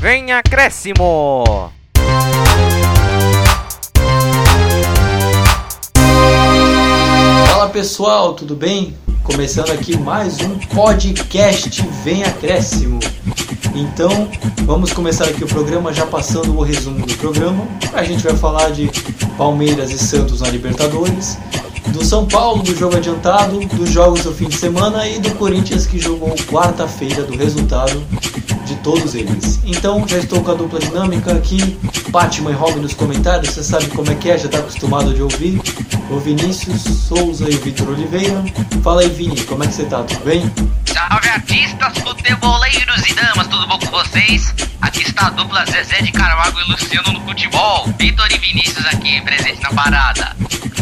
Vem acréscimo! Fala pessoal, tudo bem? Começando aqui mais um podcast Vem Acréscimo. Então, vamos começar aqui o programa já passando o resumo do programa. A gente vai falar de Palmeiras e Santos na Libertadores, do São Paulo, do jogo adiantado, dos jogos do fim de semana e do Corinthians que jogou quarta-feira do resultado de todos eles. Então já estou com a dupla dinâmica aqui, Batman e Robin nos comentários, você sabe como é que é, já está acostumado de ouvir. O Vinícius Souza e o Vitor Oliveira. Fala aí, Vini, como é que você tá? Tudo bem? Salve artistas, futeboleiros e damas, tudo bom com vocês? Aqui está a dupla Zezé de Carvalho e Luciano no futebol. Vitor e Vinícius aqui presente na parada.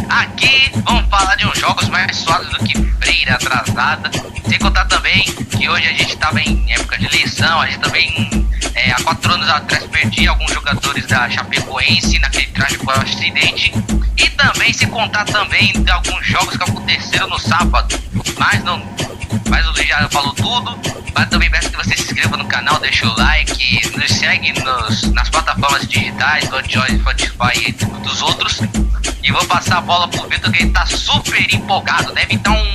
Aqui vamos falar de uns jogos mais suaves do que freira atrasada. Sem contar também que hoje a gente estava em época de eleição, a gente também é, há quatro anos atrás perdi alguns jogadores da Chapecoense naquele trágico acidente. E também se contar também de alguns jogos que aconteceram no sábado. Mas não. Mas o já falou tudo. Mas também peço que você se inscreva no canal, deixe o like, nos segue nos, nas plataformas digitais, do Android, Spotify e dos outros. E vou passar a bola pro Vitor que ele tá super empolgado. Estar um.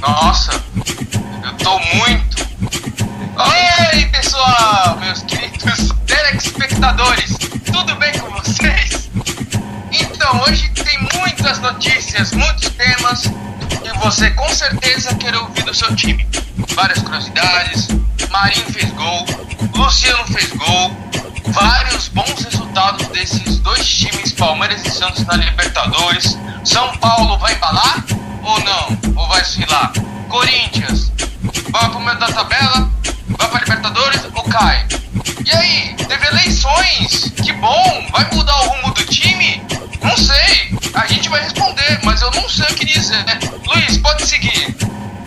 Nossa, eu tô muito. Oi, pessoal, meus queridos telespectadores, tudo bem com vocês? Então, hoje tem muitas notícias, muitos temas e você com certeza quer ouvir do seu time. Várias curiosidades, Marinho fez gol, Luciano fez gol, vários bons resultados desses dois times, Palmeiras e Santos na Libertadores. São Paulo vai embalar ou não? Ou vai oscilar? Corinthians vai pro meio da tabela, vai pra Libertadores ou cai? E aí, teve eleições, que bom, vai mudar o rumo do time? Não sei, a gente vai responder, mas eu não sei o que dizer. Luiz, pode seguir.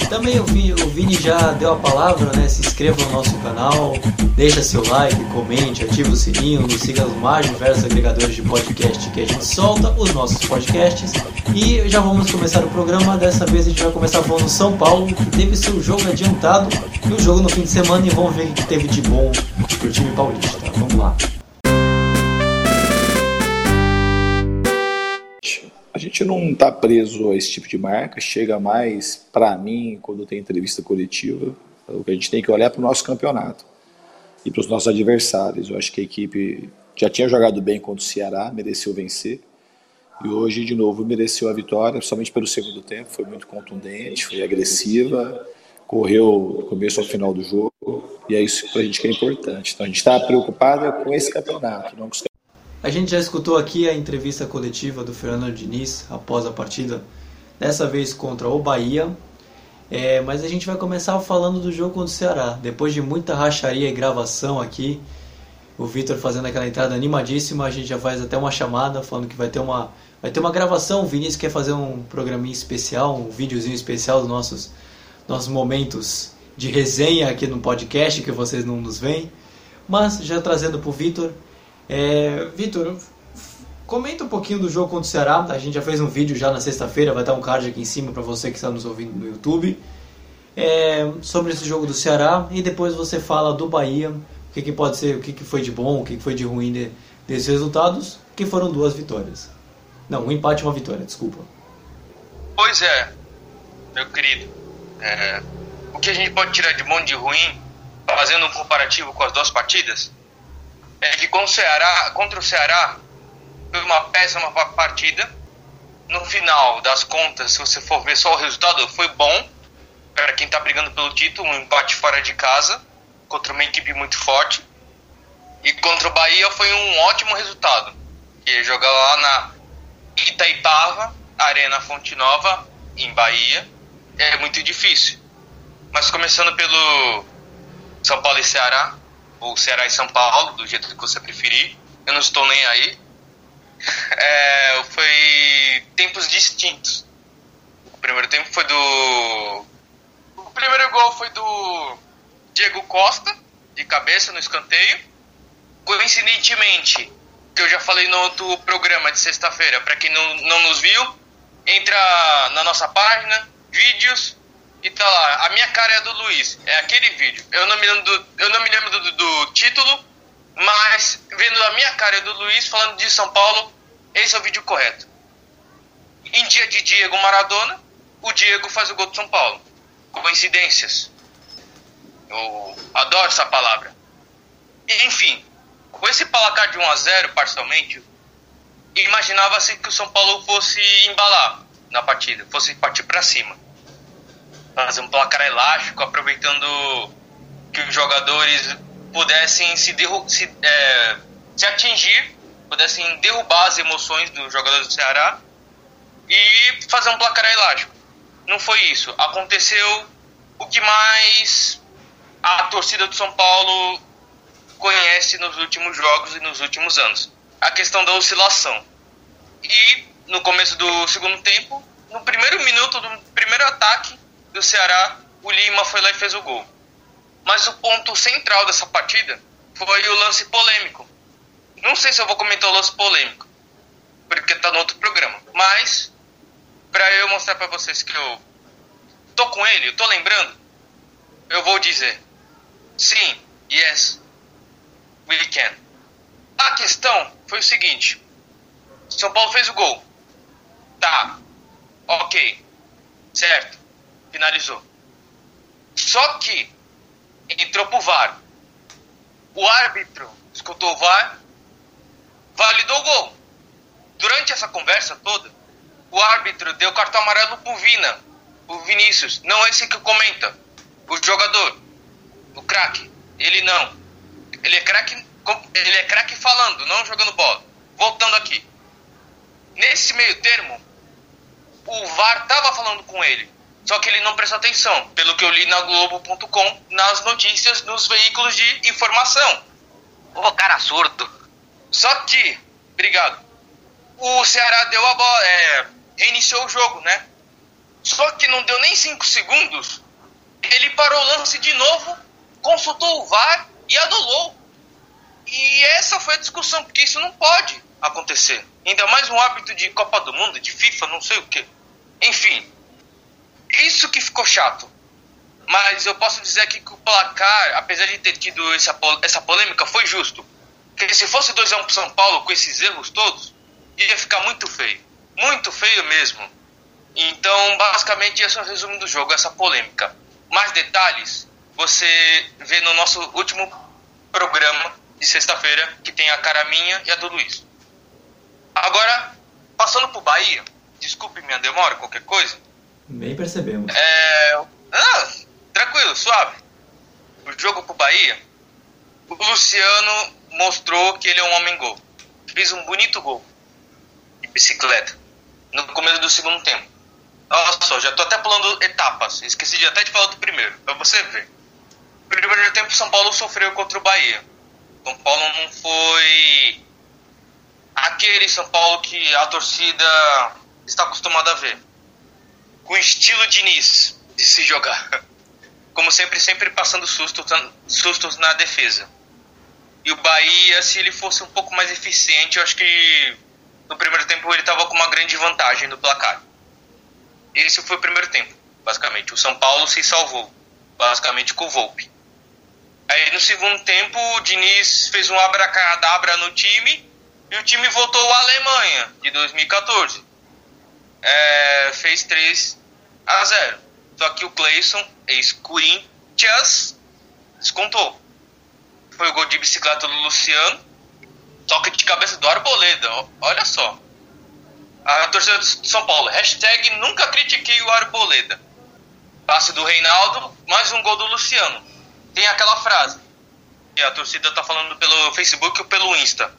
Também o Vini, o Vini já deu a palavra, né? Se inscreva no nosso canal, deixa seu like, comente, ativa o sininho, nos siga nos mais diversos agregadores de podcast que a gente solta, os nossos podcasts. E já vamos começar o programa. Dessa vez a gente vai começar falando do São Paulo, que teve seu jogo adiantado e o jogo no fim de semana. E vamos ver o que teve de bom pro time paulista. Vamos lá. A gente não está preso a esse tipo de marca, chega mais para mim quando tem entrevista coletiva. A gente tem que olhar para o nosso campeonato e para os nossos adversários. Eu acho que a equipe já tinha jogado bem contra o Ceará, mereceu vencer. E hoje, de novo, mereceu a vitória, somente pelo segundo tempo. Foi muito contundente, foi agressiva, correu do começo ao final do jogo. E é isso para a gente que é importante. Então a gente está preocupado com esse campeonato, não com os A gente já escutou aqui a entrevista coletiva do Fernando Diniz após a partida, dessa vez contra o Bahia. É, mas a gente vai começar falando do jogo contra o Ceará. Depois de muita racharia e gravação aqui, o Vitor fazendo aquela entrada animadíssima, a gente já faz até uma chamada falando que vai ter uma, vai ter uma gravação. O Vinícius quer fazer um programinha especial, um videozinho especial dos nossos, nossos momentos de resenha aqui no podcast que vocês não nos veem. Mas já trazendo para o Vitor, é, Vitor, comenta um pouquinho do jogo contra o Ceará. A gente já fez um vídeo já na sexta-feira, vai estar um card aqui em cima para você que está nos ouvindo no YouTube. É, sobre esse jogo do Ceará e depois você fala do Bahia, o que, que pode ser, o que, que foi de bom, o que, que foi de ruim de, desses resultados, que foram duas vitórias. Não, um empate e uma vitória, desculpa. Pois é, meu querido. É, o que a gente pode tirar de bom de ruim, fazendo um comparativo com as duas partidas, é que contra o Ceará, contra o Ceará foi uma péssima partida. No final das contas, se você for ver só o resultado, foi bom para quem está brigando pelo título, um empate fora de casa contra uma equipe muito forte. E contra o Bahia foi um ótimo resultado. Que jogar lá na Itaipava, Arena Fonte Nova, em Bahia, é muito difícil. Mas começando pelo São Paulo e Ceará, ou Ceará e São Paulo, do jeito que você preferir. Eu não estou nem aí. É, foi tempos distintos. O primeiro tempo foi do. O primeiro gol foi do Diego Costa, de cabeça no escanteio. Coincidentemente, que eu já falei no outro programa de sexta-feira, para quem não, não nos viu, entra na nossa página, vídeos, e tá lá, a minha cara é do Luiz. É aquele vídeo. Eu não me lembro do, eu não me lembro do, do título, mas vendo a minha cara a do Luiz falando de São Paulo, esse é o vídeo correto. Em dia de Diego Maradona, o Diego faz o gol do São Paulo. Coincidências. Eu adoro essa palavra. Enfim, com esse placar de 1 a 0 parcialmente, imaginava-se que o São Paulo fosse embalar na partida, fosse partir para cima. Fazer um placar elástico, aproveitando que os jogadores pudessem se, se, é, se atingir, pudessem derrubar as emoções dos jogadores do Ceará e fazer um placar elástico. Não foi isso. Aconteceu o que mais a torcida do São Paulo conhece nos últimos jogos e nos últimos anos. A questão da oscilação. E no começo do segundo tempo, no primeiro minuto do primeiro ataque do Ceará, o Lima foi lá e fez o gol. Mas o ponto central dessa partida foi o lance polêmico. Não sei se eu vou comentar o lance polêmico, porque tá no outro programa. Mas, para eu mostrar para vocês que eu tô com ele, eu tô lembrando, eu vou dizer: sim, yes, we can. A questão foi o seguinte: São Paulo fez o gol. Tá, ok, certo, finalizou. Só que entrou pro VAR. O árbitro escutou o VAR, validou o gol. Durante essa conversa toda, o árbitro deu cartão amarelo pro Vina, o Vinícius, não esse que comenta, o jogador, o craque. Ele não. Ele é craque, ele é craque falando, não jogando bola. Voltando aqui. Nesse meio termo, o VAR tava falando com ele. Só que ele não prestou atenção, pelo que eu li na Globo.com, nas notícias, nos veículos de informação. Ô, cara surdo. Só que, obrigado. O Ceará deu a bola, é, reiniciou o jogo, né? Só que não deu nem 5 segundos, ele parou o lance de novo, consultou o VAR e anulou. E essa foi a discussão, porque isso não pode acontecer. Ainda mais um hábito de Copa do Mundo, de FIFA, não sei o que. Enfim, isso que ficou chato. Mas eu posso dizer que o placar, apesar de ter tido essa, essa polêmica, foi justo. Porque se fosse 2x1 um pro São Paulo com esses erros todos, ia ficar muito feio. Muito feio mesmo. Então, basicamente, esse é o resumo do jogo, essa polêmica. Mais detalhes você vê no nosso último programa de sexta-feira, que tem a cara minha e a do Luiz. Agora, passando pro Bahia, desculpe minha demora, qualquer coisa. Nem percebemos. É. Ah, tranquilo, suave. O jogo pro Bahia, o Luciano mostrou que ele é um homem gol. Fez um bonito gol de bicicleta no começo do segundo tempo. Olha só, já tô até pulando etapas. Esqueci de até de falar do primeiro, pra você ver. No primeiro tempo, São Paulo sofreu contra o Bahia. São Paulo não foi aquele São Paulo que a torcida está acostumada a ver com estilo Diniz de se jogar. Como sempre, sempre passando sustos, sustos na defesa. E o Bahia, se ele fosse um pouco mais eficiente, eu acho que no primeiro tempo ele estava com uma grande vantagem no placar. Esse foi o primeiro tempo, basicamente. O São Paulo se salvou, basicamente com o Volpe. Aí no segundo tempo, o Diniz fez um abracadabra no time e o time voltou à Alemanha de 2014 é, fez 3 a 0. Só que o Clayson, ex-Corinthians, descontou. Foi o gol de bicicleta do Luciano, toque de cabeça do Arboleda. Olha só. A torcida de São Paulo, hashtag nunca critiquei o Arboleda. Passe do Reinaldo, mais um gol do Luciano. Tem aquela frase que a torcida tá falando pelo Facebook ou pelo Insta.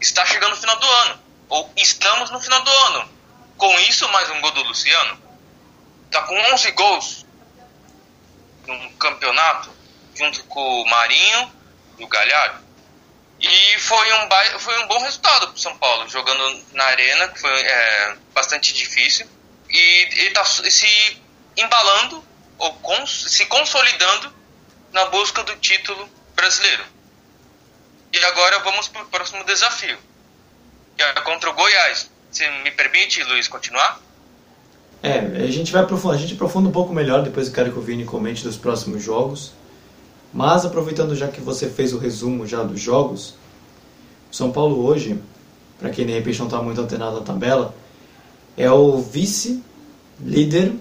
Está chegando o final do ano. Ou estamos no final do ano com isso, mais um gol do Luciano. Tá com 11 gols no campeonato, junto com o Marinho e o Galhardo. E foi um, foi um bom resultado para São Paulo, jogando na Arena, que foi é, bastante difícil. E ele está se embalando, ou cons se consolidando na busca do título brasileiro. E agora vamos para o próximo desafio, que é contra o Goiás. Você me permite, Luiz, continuar? É, a gente vai aprofundar, a gente aprofunda um pouco melhor, depois eu quero que o Vini comente dos próximos jogos. Mas aproveitando já que você fez o resumo já dos jogos, o São Paulo hoje, para quem de repente não está muito antenado na tabela, é o vice-líder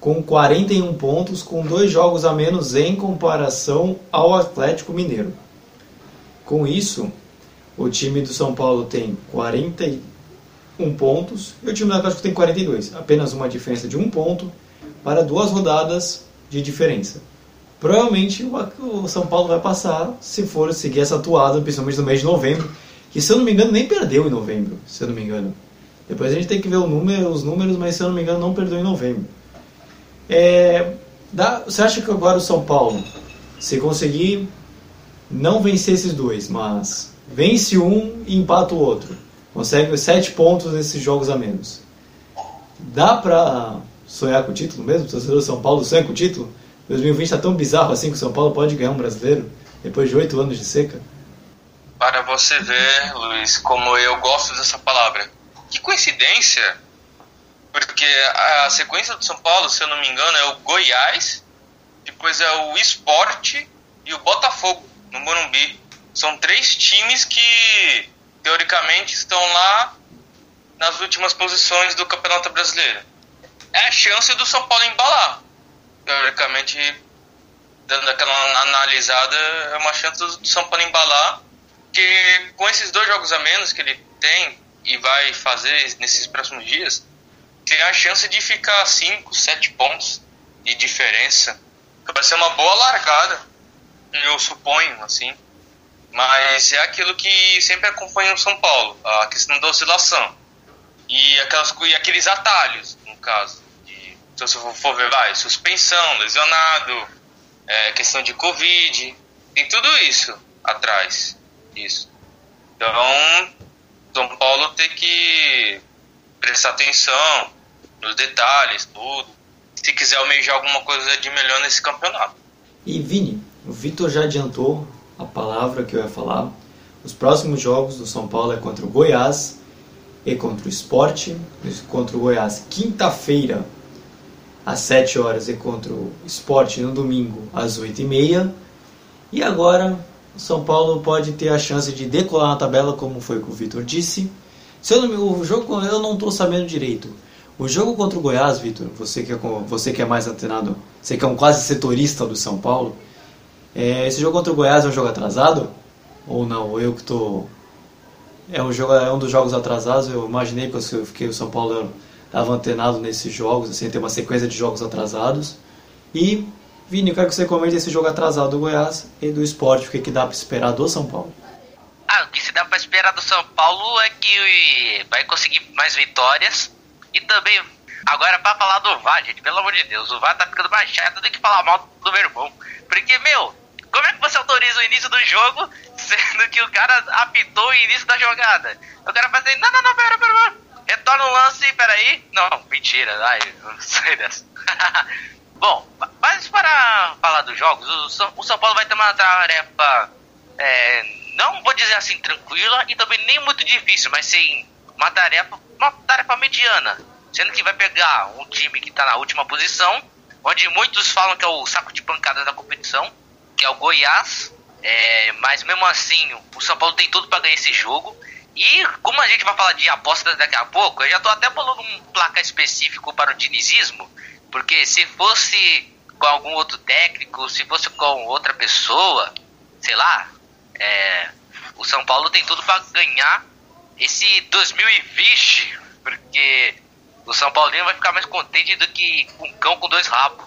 com 41 pontos, com dois jogos a menos em comparação ao Atlético Mineiro. Com isso, o time do São Paulo tem 41 pontos e o time do Atlético tem 42, apenas uma diferença de um ponto para duas rodadas de diferença. Provavelmente o São Paulo vai passar se for seguir essa atuada, principalmente no mês de novembro, que se eu não me engano nem perdeu em novembro, se eu não me engano. Depois a gente tem que ver número, os números, mas se eu não me engano não perdeu em novembro. É, dá, você acha que agora o São Paulo, se conseguir não vencer esses dois, mas vence um e empata o outro, consegue sete pontos nesses jogos a menos, dá pra sonhar com o título mesmo? O torcedor do São Paulo sonha com o título? 2020 está tão bizarro assim que o São Paulo pode ganhar um brasileiro depois de oito anos de seca? Para você ver, Luiz, como eu gosto dessa palavra. Que coincidência porque a sequência do São Paulo, se eu não me engano, é o Goiás, depois é o Esporte e o Botafogo, no Morumbi. São três times que, teoricamente, estão lá nas últimas posições do Campeonato Brasileiro. É a chance do São Paulo embalar. Teoricamente, dando aquela analisada, é uma chance do São Paulo embalar, que com esses dois jogos a menos que ele tem e vai fazer nesses próximos dias, tem a chance de ficar 5, 7 pontos de diferença. Vai ser uma boa largada, eu suponho, assim. Mas é aquilo que sempre acompanha o São Paulo, a questão da oscilação. E, aquelas, e aqueles atalhos, no caso. De, se você for ver, vai, suspensão, lesionado, é, questão de Covid, tem tudo isso atrás disso. Então, São Paulo tem que prestar atenção nos detalhes, tudo. Se quiser almejar alguma coisa de melhor nesse campeonato. E Vini, o Vitor já adiantou a palavra que eu ia falar. Os próximos jogos do São Paulo é contra o Goiás e contra o Esporte. Contra o Goiás, quinta-feira, às 7 horas, e contra o Esporte no domingo, às 8 e meia. E agora, o São Paulo pode ter a chance de decolar na tabela, como foi que o Vitor disse. Se eu não, o jogo eu não estou sabendo direito. O jogo contra o Goiás, Vitor, você que, é, você que é mais antenado, você que é um quase setorista do São Paulo, é, esse jogo contra o Goiás é um jogo atrasado? Ou não? Eu que tô. É um, jogo, é um dos jogos atrasados, eu imaginei que eu fiquei o São Paulo estava antenado nesses jogos, assim, tem uma sequência de jogos atrasados. E, Vini, eu quero que você comente esse jogo atrasado do Goiás e do esporte, o que, que dá para esperar do São Paulo. Ah, o que se dá para esperar do São Paulo é que vai conseguir mais vitórias e também, agora pra falar do VAR, gente, pelo amor de Deus, o VAR tá ficando mais chato do que falar mal do meu irmão. Porque, meu, como é que você autoriza o início do jogo sendo que o cara apitou o início da jogada? O cara faz assim, não, não, não, pera, pera, pera. Retorna o lance, peraí. Não, mentira, ai, não sei dessa. Bom, mas para falar dos jogos, o São, o São Paulo vai ter uma tarefa, é, não vou dizer assim tranquila e também nem muito difícil, mas sim uma tarefa, uma tarefa mediana, sendo que vai pegar um time que está na última posição, onde muitos falam que é o saco de pancadas da competição, que é o Goiás, é, mas mesmo assim o São Paulo tem tudo para ganhar esse jogo. E como a gente vai falar de apostas daqui a pouco, eu já estou até bolando um placar específico para o dinizismo, porque se fosse com algum outro técnico, se fosse com outra pessoa, sei lá, é, o São Paulo tem tudo para ganhar esse 2020, porque o São Paulino vai ficar mais contente do que um cão com dois rabos.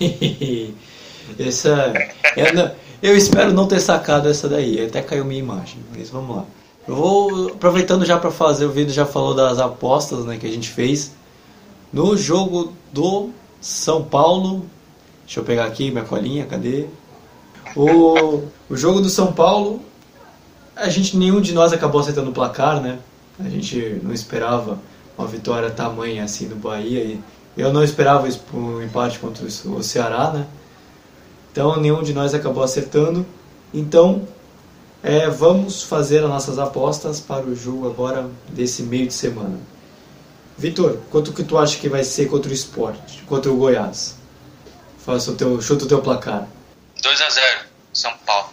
essa, eu, não, eu, espero não ter sacado essa daí, até caiu minha imagem, mas vamos lá. Eu vou aproveitando já para fazer, o vídeo já falou das apostas né, que a gente fez no jogo do São Paulo. Deixa eu pegar aqui minha colinha, cadê? O, o jogo do São Paulo a gente, nenhum de nós acabou acertando o placar, né? A gente não esperava uma vitória tamanha assim do Bahia e eu não esperava um empate contra o Ceará, né? Então nenhum de nós acabou acertando. Então é, vamos fazer as nossas apostas para o jogo agora desse meio de semana. Vitor, quanto que tu acha que vai ser contra o esporte, contra o Goiás? Faça o teu, chuta o teu placar. 2 a 0 São Paulo.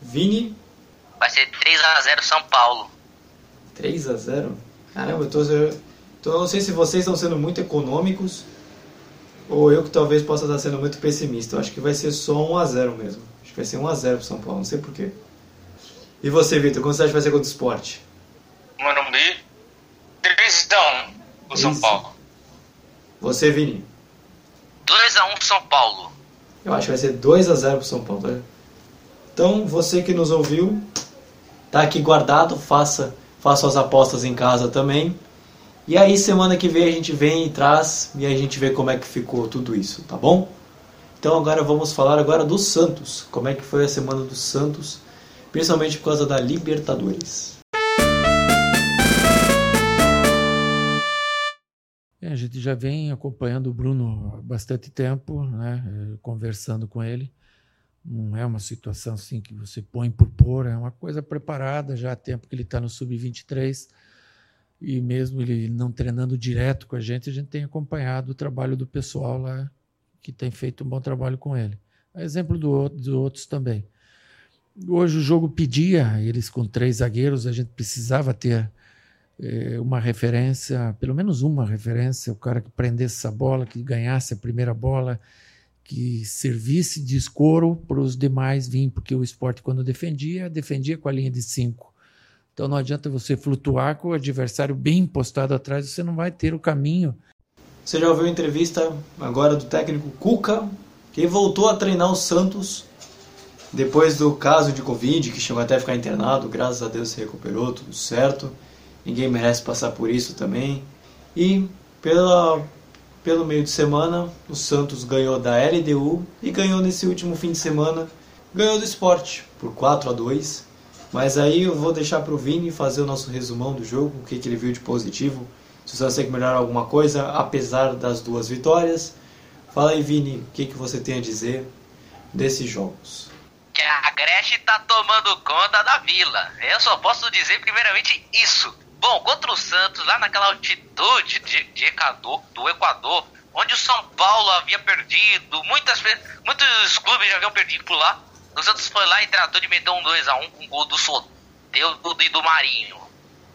Vini, Vai ser 3x0 São Paulo. 3 a 0 Caramba, eu tô, eu tô- não sei se vocês estão sendo muito econômicos ou eu que talvez possa estar sendo muito pessimista. Eu acho que vai ser só 1 a 0 mesmo. Acho que vai ser 1 a 0 pro São Paulo, não sei porquê. E você, Vitor, quanto você acha que vai ser contra o esporte? Morumbi. 3 a 1 o São. Paulo. Você, Vini? 2x1 São Paulo. Eu acho que vai ser 2 a 0 pro São Paulo. tá? Então, você que nos ouviu, tá aqui guardado, faça, faça as apostas em casa também. E aí, semana que vem a gente vem e traz e a gente vê como é que ficou tudo isso, tá bom? Então agora vamos falar agora do Santos. Como é que foi a semana do Santos, principalmente por causa da Libertadores. É, a gente já vem acompanhando o Bruno há bastante tempo, né, eh, conversando com ele. Não é uma situação assim que você põe por pôr, é uma coisa preparada já há tempo que ele está no sub-23 e mesmo ele não treinando direto com a gente, a gente tem acompanhado o trabalho do pessoal lá que tem feito um bom trabalho com ele. Exemplo do, outros também. Hoje o jogo pedia, eles com três zagueiros, a gente precisava ter eh, uma referência, pelo menos uma referência, o cara que prendesse essa bola, que ganhasse a primeira bola, que servisse de escoro para os demais virem, porque o esporte, quando defendia, defendia com a linha de cinco. Então não adianta você flutuar com o adversário bem postado atrás, você não vai ter o caminho. Você já ouviu a entrevista agora do técnico Cuca, que voltou a treinar o Santos depois do caso de Covid, que chegou até a ficar internado, graças a Deus se recuperou, tudo certo. Ninguém merece passar por isso também. E pela, pelo meio de semana, o Santos ganhou da LDU e ganhou nesse último fim de semana, ganhou do esporte por 4 a 2 Mas aí eu vou deixar para o Vini fazer o nosso resumão do jogo, o que, que ele viu de positivo, se você consegue melhorar alguma coisa, apesar das duas vitórias. Fala aí, Vini, o que, que você tem a dizer desses jogos? Que a Agreste tá tomando conta da vila. Eu só posso dizer primeiramente isso. Bom, contra o Santos, lá naquela altitude de, de Equador, do Equador, onde o São Paulo havia perdido, muitas, muitos clubes já haviam perdido por lá. O Santos foi lá e tratou de meter um 2x1 com o gol do Soteldo e do Marinho.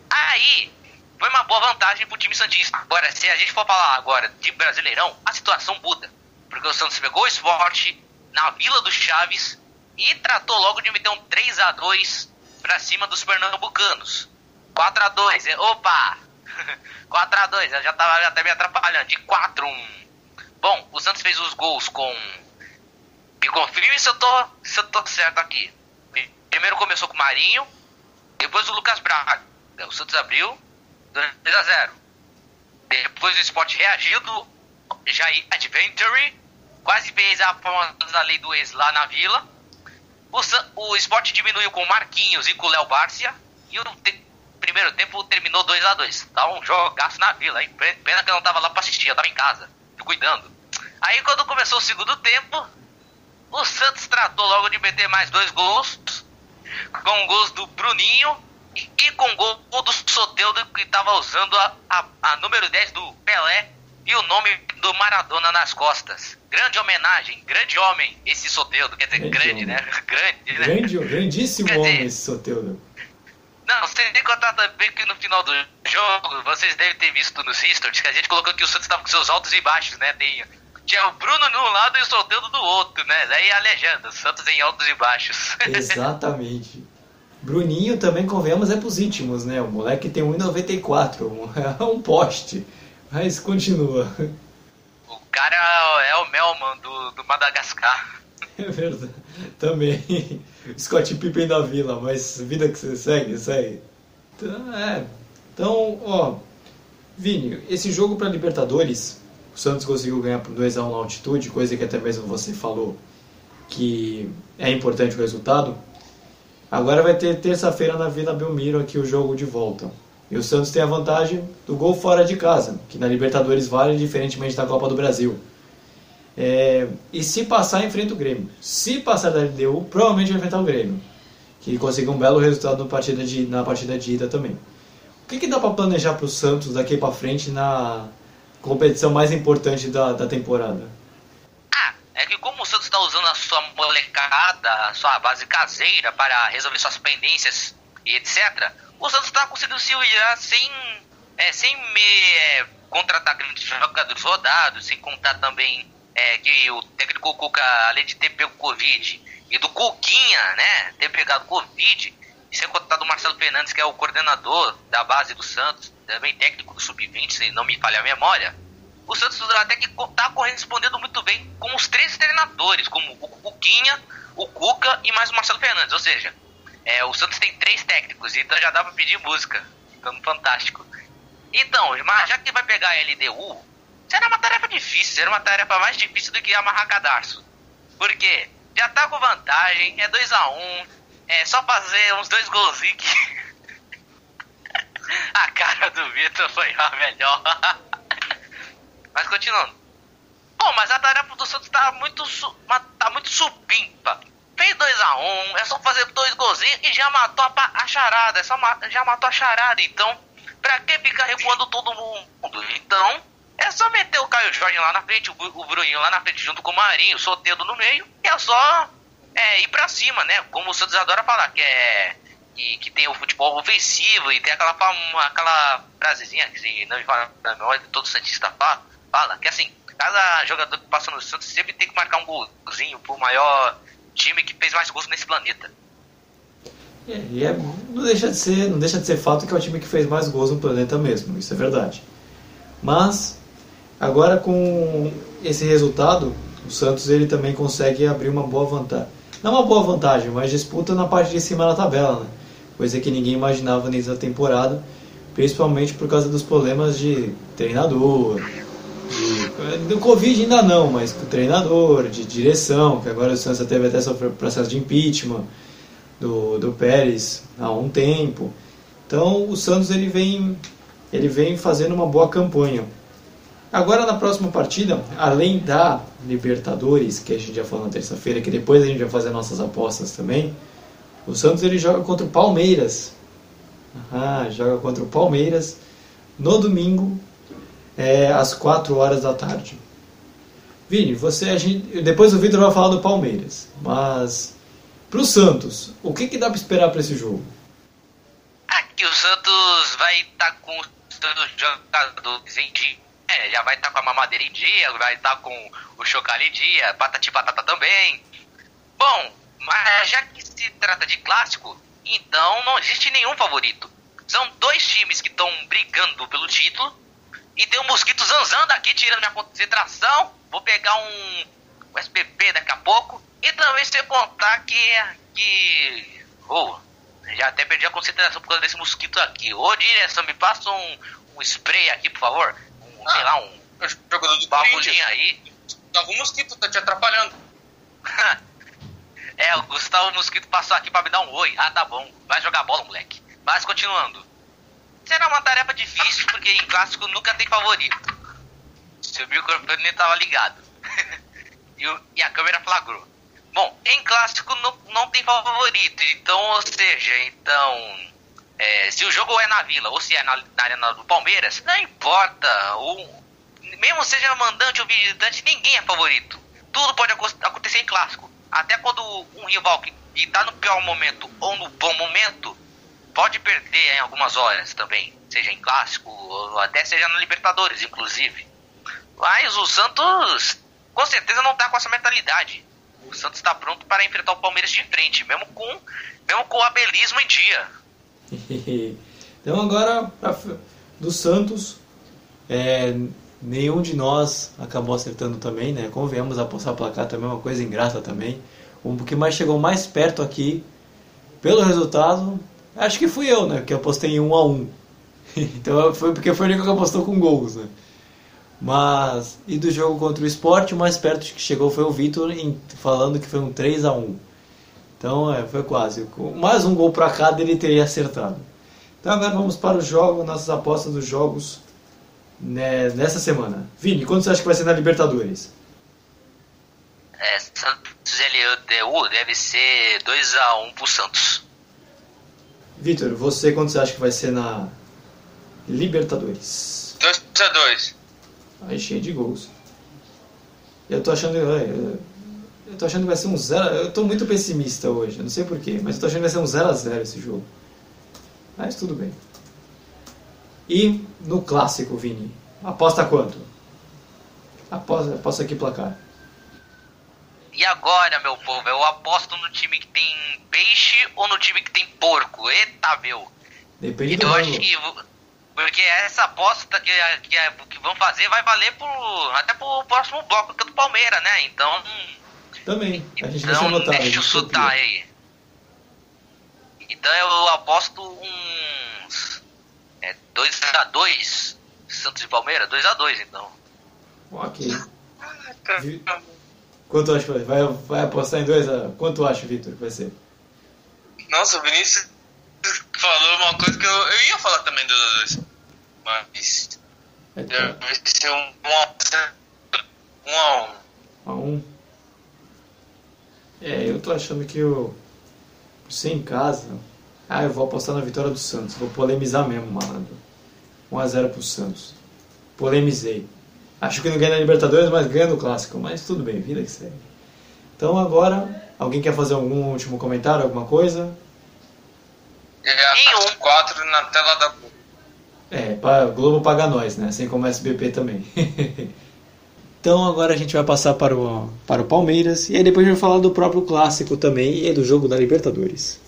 Aí, foi uma boa vantagem pro time Santista. Agora, se a gente for falar agora de Brasileirão, a situação muda. Porque o Santos pegou o esporte na Vila do Chaves e tratou logo de meter um 3 a 2 pra cima dos pernambucanos. 4 a 2 é- opa! 4 a 2 eu já tava até me atrapalhando. De 4 a 1 Bom, o Santos fez os gols com. Me confirme se eu tô, se eu tô certo aqui. Primeiro começou com o Marinho, depois o Lucas Braga. O Santos abriu 2 a 0 Depois o Sport reagiu do Jair Adventure, quase fez a famosa lei do ex lá na Vila. O, o Sport diminuiu com o Marquinhos e com o Léo Bárcia. E o te- primeiro tempo terminou 2 a 2 Tá um jogaço na Vila, hein? Pe- Pena que eu não tava lá pra assistir, eu tava em casa, cuidando. Aí quando começou o segundo tempo, o Santos tratou logo de meter mais dois gols, com gols do Bruninho e, com gol do Soteudo que estava usando a, a, a número 10 do Pelé e o nome do Maradona nas costas. Grande homenagem, grande homem esse Soteudo, quer dizer, Grande grande, né? Grande, né? Grande, grandíssimo dizer- homem esse Soteudo. Não, sem contar também que no final do jogo, vocês devem ter visto nos histories que a gente colocou que o Santos estava com seus altos e baixos, né? Tem, tinha o Bruno de um lado e o Solteiro do outro, né? Daí a legenda, Santos em altos e baixos. Exatamente. Bruninho também, convenhamos, é pros íntimos, né? O moleque tem 1,94, um- é um poste. Mas continua. o cara é o Melman do, do Madagascar. É verdade. Também. Scott Pippen da Vila, mas vida que você segue, segue. Então, é. Então, ó. Vini, esse jogo para Libertadores, o Santos conseguiu ganhar por 2x1 na altitude, coisa que até mesmo você falou que é importante o resultado. Agora vai ter terça-feira na Vila Belmiro aqui o jogo de volta. E o Santos tem a vantagem do gol fora de casa, que na Libertadores vale diferentemente da Copa do Brasil. É, e se passar, enfrenta o Grêmio. Se passar da LDU, provavelmente vai enfrentar o Grêmio, que conseguiu um belo resultado na partida de, na partida de ida também. O que, que dá para planejar para o Santos daqui para frente na competição mais importante da, da temporada? Ah, é que como o Santos está usando a sua molecada, a sua base caseira para resolver suas pendências e etc., o Santos está conseguindo se virar sem, é, sem me, é, contratar grandes jogadores rodados, sem contar também é, que o técnico Cuca, além de ter pego Covid e do Cuquinha, né, ter pegado Covid, e sem contar do Marcelo Fernandes, que é o coordenador da base do Santos, também técnico do Sub-20, se não me falha a memória, o Santos até que está correspondendo muito bem com os três treinadores, como o Cuquinha, o Cuca e mais o Marcelo Fernandes, ou seja, é, o Santos tem três técnicos, então já dá para pedir música, ficando fantástico. Então, mas já que vai pegar a LDU, será uma tarefa difícil, será uma tarefa mais difícil do que amarrar cadarço. Porque já tá com vantagem, é 2 a 1 um, é só fazer uns dois golzinhos que... a cara do Vitor foi a melhor. mas continuando. Bom, mas a tarefa do Santos tá muito, tá muito supimpa. Fez 2x1, um, é só fazer dois golzinhos e já matou a, a charada. É só já matou a charada. Então, pra que ficar recuando todo mundo? Então, é só meter o Caio Jorge lá na frente, o, o Bruninho lá na frente, junto com o Marinho, o Soteldo no meio, e é só é, ir pra cima, né? Como o Santos adora falar, que é. Que, que tem o futebol ofensivo e tem aquela, aquela frasezinha que não me fala na memória que todo Santista fala, que assim, cada jogador que passa no Santos sempre tem que marcar um golzinho pro maior time que fez mais gols nesse planeta. É, e é, não, deixa de ser, não deixa de ser fato que é o time que fez mais gols no planeta mesmo, isso é verdade. Mas Agora com esse resultado, o Santos ele também consegue abrir uma boa vantagem. Não uma boa vantagem, mas disputa na parte de cima da tabela, né? Coisa que ninguém imaginava nessa temporada, principalmente por causa dos problemas de treinador, de, do Covid ainda não, mas com treinador, de direção, que agora o Santos teve até sofrer processo de impeachment do, do Pérez há um tempo. Então o Santos ele vem, ele vem fazendo uma boa campanha. Agora na próxima partida, além da Libertadores, que a gente já falou na terça-feira, que depois a gente vai fazer nossas apostas também, o Santos ele joga contra o Palmeiras. Ah, joga contra o Palmeiras no domingo, é, às 4 horas da tarde. Vini, você, a gente, depois o Vitor vai falar do Palmeiras, mas para o Santos, o que, que dá para esperar para esse jogo? Aqui o Santos vai estar tá com os jogadores em dia é, já vai estar tá com a mamadeira em dia, vai estar tá com o chocalho em dia, patati patata também. Bom, mas já que se trata de clássico, então não existe nenhum favorito. São dois times que estão brigando pelo título. E tem um mosquito zanzando aqui, tirando minha concentração. Vou pegar um, um SPP daqui a pouco. E também se contar que. que oh, já até perdi a concentração por causa desse mosquito aqui. Ô direção, me passa um, um spray aqui, por favor ah, sei lá, um jogador do bagulhinho aí. Gustavo Mosquito tá te atrapalhando. é, o Gustavo Mosquito passou aqui pra me dar um oi. Ah, tá bom. Vai jogar bola, moleque. Mas continuando. Será uma tarefa difícil porque em clássico nunca tem favorito. Seu microfone nem tava ligado. e, o, e, a câmera flagrou. Bom, em clássico não, não tem favorito. Então, ou seja, então é, se o jogo é na Vila ou se é na, na Arena do Palmeiras, não importa. O, mesmo seja mandante ou visitante, ninguém é favorito. Tudo pode acontecer em clássico. Até quando um rival que está no pior momento ou no bom momento pode perder em algumas horas também, seja em clássico ou até seja na Libertadores, inclusive. Mas o Santos com certeza não está com essa mentalidade. O Santos está pronto para enfrentar o Palmeiras de frente, mesmo com, mesmo com o abelismo em dia. então agora do Santos, é, nenhum de nós acabou acertando também, né? Convenhamos, apostar placar também é uma coisa ingrata também. O que mais chegou mais perto aqui, pelo resultado, acho que fui eu, né? Que apostei em 1 a 1 Então foi porque foi o único que apostou com gols, né? Mas, e do jogo contra o esporte, o mais perto que chegou foi o Vitor falando que foi um 3 a 1 então é, foi quase. Mais um gol para cada ele teria acertado. Então agora vamos para o jogo, nossas apostas dos jogos né, nessa semana. Vini, quanto você acha que vai ser na Libertadores? É, Santos LDU deve ser 2x1 pro Santos. Vitor, você quanto você acha que vai ser na, Libertadores. 2x2. Aí cheio de gols. Eu tô achando. Eu, eu tô achando que vai ser um 0 Eu tô muito pessimista hoje, eu não sei porquê, mas eu tô achando que vai ser um 0x0 esse jogo. Mas tudo bem. E no clássico, Vini, aposta quanto? Aposta, aposta aqui placar. E agora, meu povo, eu aposto no time que tem peixe ou no time que tem porco? Eita, meu! Depende do Eu acho jogo. que. Porque essa aposta que, que, que vão fazer vai valer pro, até pro próximo bloco que é do Palmeiras, né? Então. Também. A gente deixa Então, anotar. a deixa eu chutar aí. Então eu aposto uns. É 2x2. Santos e Palmeiras? 2x2 então. Ok. Quanto acha que vai? Vai, apostar em dois? a- Quanto acha, Vitor, que vai ser? Nossa, o Vinícius falou uma coisa que eu, eu ia falar também dos dois. Mas. Vai Deve ficar ser um 1x1. Um a um. a um. É, eu tô achando que o. Ser em casa. Ah, eu vou apostar na vitória do Santos. Vou polemizar mesmo, malandro. 1x0 pro Santos. Polemizei. Acho que não ganha na Libertadores, mas ganha no Clássico. Mas tudo bem, vida que segue. Então agora, alguém quer fazer algum último comentário, alguma coisa? É a 4 na tela da. É, pra Globo paga nós, né? Assim como o SBP também. então agora a gente vai passar para o, para o Palmeiras e aí depois a gente vai falar do próprio clássico também e do jogo da Libertadores.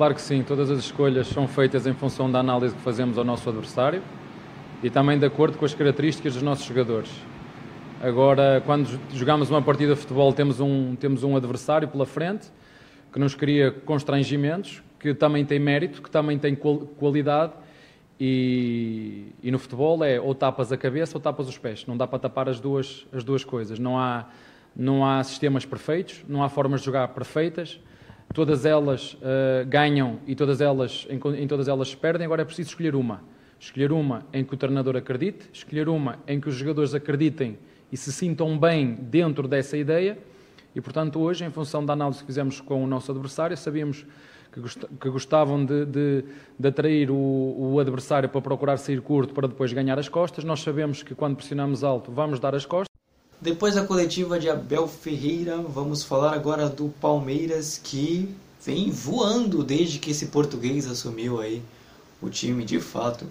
Claro que sim, todas as escolhas são feitas em função da análise que fazemos ao nosso adversário e também de acordo com as características dos nossos jogadores. Agora, quando jogamos uma partida de futebol, temos um, temos um adversário pela frente que nos cria constrangimentos, que também tem mérito, que também tem qual- qualidade e, e no futebol é ou tapas a cabeça ou tapas os pés. Não dá para tapar as duas, as duas coisas. Não há, não há sistemas perfeitos, não há formas de jogar perfeitas. Todas elas eh, ganham e todas elas, em, em todas elas perdem. Agora é preciso escolher uma. Escolher uma em que o treinador acredite, escolher uma em que os jogadores acreditem e se sintam bem dentro dessa ideia. E, portanto, hoje, em função da análise que fizemos com o nosso adversário, sabíamos que gostavam de, de- de atrair o, o adversário para procurar sair curto para depois ganhar as costas. Nós sabemos que quando pressionamos alto vamos dar as costas. Depois da coletiva de Abel Ferreira, vamos falar agora do Palmeiras que vem voando desde que esse português assumiu aí o time de fato.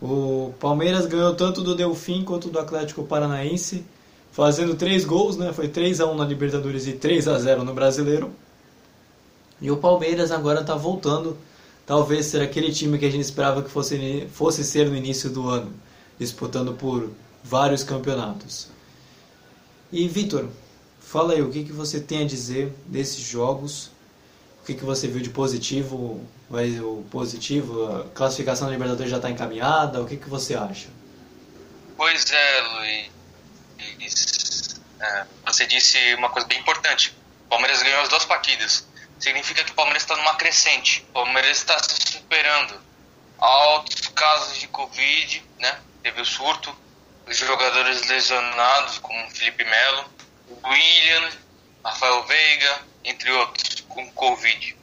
O Palmeiras ganhou tanto do Delfim quanto do Atlético Paranaense, fazendo três gols, né? Foi 3 a 1 na Libertadores e 3 a 0 no Brasileiro. E o Palmeiras agora está voltando, talvez ser aquele time que a gente esperava que fosse, fosse ser no início do ano, disputando por vários campeonatos. E Vitor, fala aí o que, que você tem a dizer desses jogos, o que, que você viu de positivo, vai o positivo, a classificação da Libertadores já está encaminhada, o que, que você acha? Pois é, Luiz. É, você disse uma coisa bem importante. O Palmeiras ganhou as duas partidas. Significa que o Palmeiras está numa crescente. O Palmeiras está se superando. Altos casos de Covid, né? Teve o surto. Os jogadores lesionados, como Felipe Melo, William, Rafael Veiga, entre outros, com Covid.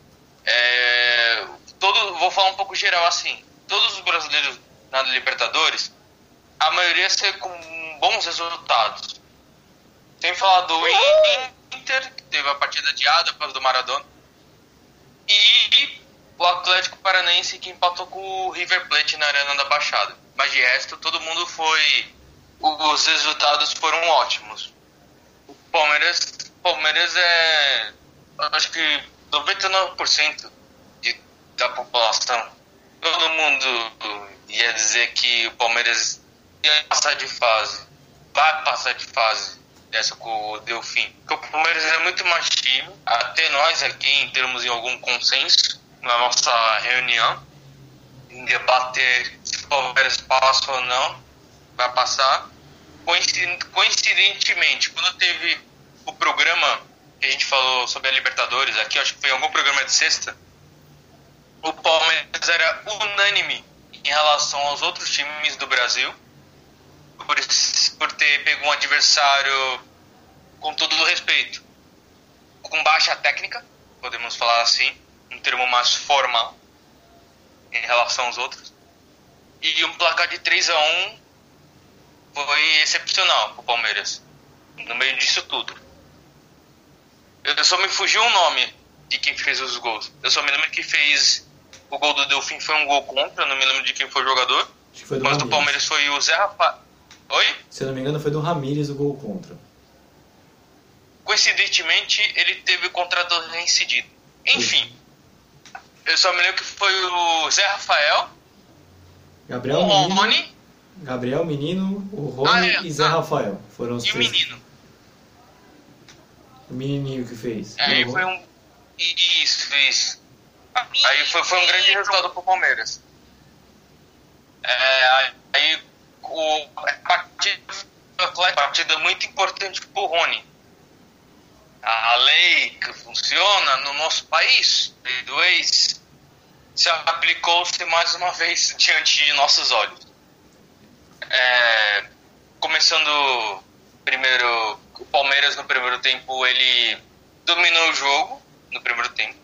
É, todo, vou falar um pouco geral assim. Todos os brasileiros na Libertadores a maioria ser com bons resultados. Sem falar do Inter, que teve a partida adiada causa do Maradona. E o Atlético Paranaense que empatou com o River Plate na Arena da Baixada. Mas de resto, todo mundo foi. Os resultados foram ótimos. O Palmeiras, Palmeiras é. Acho que 99% de, da população. Todo mundo ia dizer que o Palmeiras ia passar de fase. Vai passar de fase dessa com o Delfim. Porque o Palmeiras é muito mais time. Até nós aqui entramos em algum consenso na nossa reunião. Em debater se o Palmeiras passa ou não. Vai passar. Coincid- Coincidentemente, quando teve o programa que a gente falou sobre a Libertadores aqui, acho que foi algum programa de sexta, o Palmeiras era unânime em relação aos outros times do Brasil por, por ter pego um adversário com todo o respeito com baixa técnica podemos falar assim, um termo mais formal em relação aos outros. E um placar de 3 a 1 foi excepcional para o Palmeiras, no meio disso tudo. Eu só me fugiu um nome de quem fez os gols. Eu só me lembro que fez o gol do Delfim foi um gol contra, não me lembro de quem foi o jogador. Acho que foi do Mas do Ramires. Palmeiras foi o Zé Rafa. Oi? Se eu não me engano, foi do Ramires o gol contra. Coincidentemente, ele teve o contrato reincidido. Enfim, eu só me lembro que foi o Zé Rafael, Gabriel o Rony Gabriel Menino, o Rony Ah, é. e Zé Ah. Rafael. Foram os e o três. menino. O menininho que fez. É, Aí o- foi um. Isso, isso. Aí foi, foi um grande resultado pro Palmeiras. É, aí o, a partida, a partida muito importante pro Rony. A lei que funciona no nosso país, lei do ex, se aplicou-se mais uma vez diante de nossos olhos. É, começando primeiro, o Palmeiras no primeiro tempo ele dominou o jogo no primeiro tempo.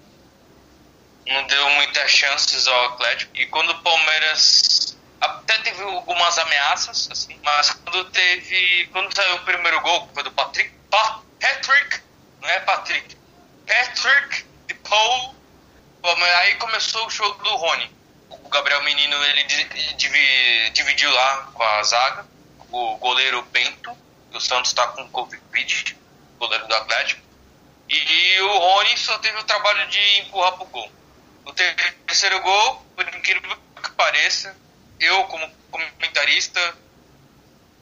Não deu muitas chances ao Atlético. E quando o Palmeiras até teve algumas ameaças, assim, mas quando teve. Quando saiu o primeiro gol, foi do Patrick. Pa, Patrick! Não é Patrick. Patrick de Paul. Aí começou o jogo do Rony. Gabriel Menino ele di- divi- dividiu lá com a zaga. O goleiro Bento, o Santos está com Covid, goleiro do Atlético. E o Rony só teve o trabalho de empurrar pro gol. O terceiro gol, por incrível que pareça, eu como comentarista,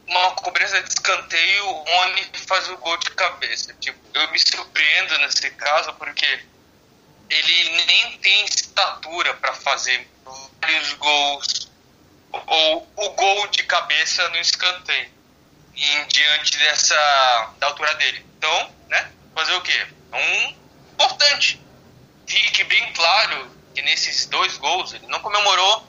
uma cobrança de escanteio, o Rony faz o gol de cabeça. Tipo, eu me surpreendo nesse caso porque ele nem tem estatura para fazer vários gols ou o gol de cabeça no escanteio em diante dessa da altura dele. Então, né? Fazer o quê? Um importante. Fique bem claro que nesses dois gols ele não comemorou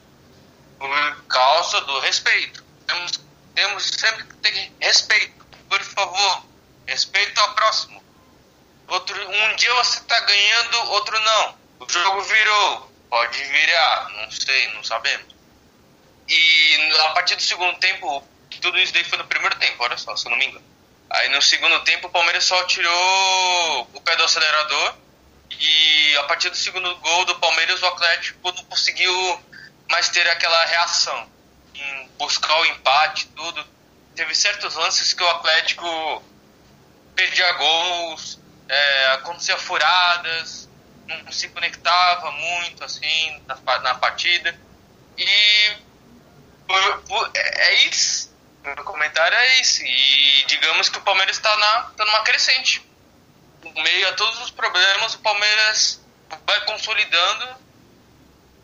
por causa do respeito. Temos, temos sempre que ter respeito. Por favor, respeito ao próximo. Outro, um dia você tá ganhando, outro não. O jogo virou. Pode virar, não sei, não sabemos. E a partir do segundo tempo, tudo isso daí foi no primeiro tempo, olha só, se eu não me engano. Aí no segundo tempo o Palmeiras só tirou o pé do acelerador e a partir do segundo gol do Palmeiras o Atlético não conseguiu mais ter aquela reação em buscar o empate, tudo. Teve certos lances que o Atlético perdia gols, é, acontecia furadas, não se conectava muito assim na, na partida. E por- por- é isso. Meu comentário é isso. E digamos que o Palmeiras está tá numa crescente. Em meio a todos os problemas, o Palmeiras vai consolidando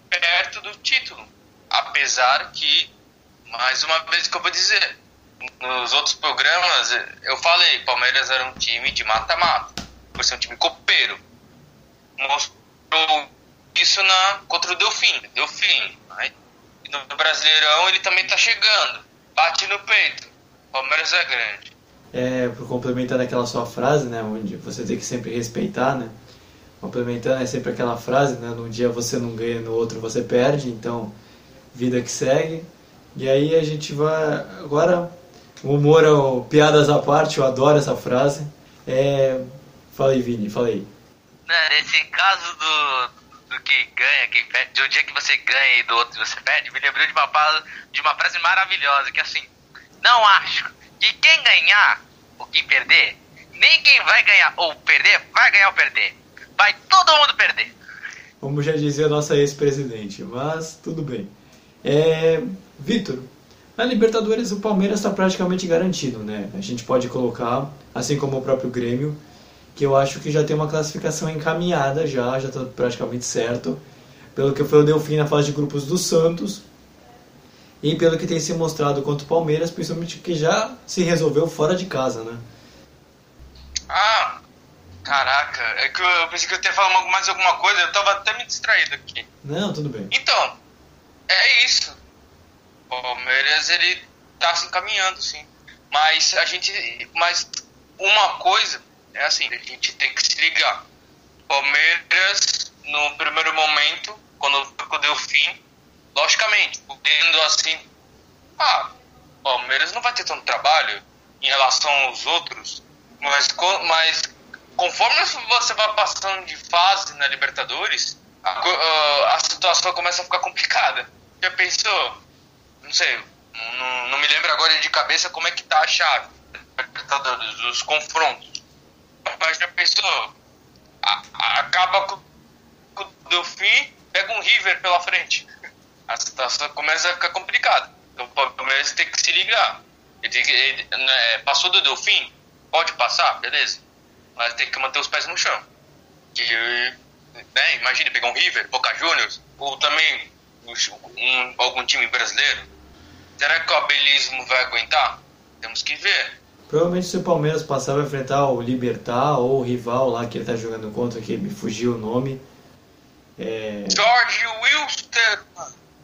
perto do título. Apesar que, mais uma vez que eu vou dizer, nos outros programas eu falei, Palmeiras era um time de mata-mata, por ser um time copeiro. Mostrou isso na, contra o Delfim. Delfim. Né? No Brasileirão ele também tá chegando. Bate no peito. Palmeiras é grande. É, por complementar aquela sua frase, né, onde você tem que sempre respeitar, né? Complementando é sempre aquela frase, né, num dia você não ganha, no outro você perde, então vida que segue. E aí a gente vai agora humor, piadas à parte, eu adoro essa frase. É, fala aí, Vini, fala aí. Né, Nesse caso do, do que ganha, quem perde, de um dia que você ganha e do outro você perde, me lembrou de uma, de uma frase maravilhosa, que é assim, não acho que quem ganhar ou quem perder, nem quem vai ganhar ou perder, vai ganhar ou perder. Vai todo mundo perder. Como já dizia a nossa ex-presidente, mas tudo bem. É, Vitor, na Libertadores o Palmeiras está praticamente garantido, né? A gente pode colocar, assim como o próprio Grêmio, que eu acho que já tem uma classificação encaminhada já, já está praticamente certo, pelo que foi o Delfim na fase de grupos do Santos e pelo que tem se mostrado contra o Palmeiras, principalmente que já se resolveu fora de casa, né? Ah, caraca, é que eu, eu pensei que eu ia falar mais alguma coisa, eu tava até me distraído aqui. Não, tudo bem. Então, é isso. O Palmeiras ele tá se encaminhando, sim. Mas a gente. Mas uma coisa é assim, a gente tem que se ligar. Palmeiras, no primeiro momento, quando foi o Delfim, logicamente, podendo assim, ah, Palmeiras não vai ter tanto trabalho em relação aos outros, mas, mas conforme você vai passando de fase na Libertadores, a, a situação começa a ficar complicada. Já pensou? Não sei, não, não me lembro agora de cabeça como é que tá a chave dos confrontos. Mas já pensou? A, a, acaba com, com o Delfim, pega um River pela frente. A situação começa a ficar complicada. Então o Palmeiras tem que se ligar. Ele, ele né, passou do Delfim, pode passar, beleza. Mas tem que manter os pés no chão. Que, né, imagine pegar um River, Boca Juniors, ou também um, algum time brasileiro. Será que o abelismo vai aguentar? Temos que ver. Provavelmente se o Palmeiras passar vai enfrentar o Libertar ou o rival lá que ele tá jogando contra, que me fugiu o nome. É... George Wilster.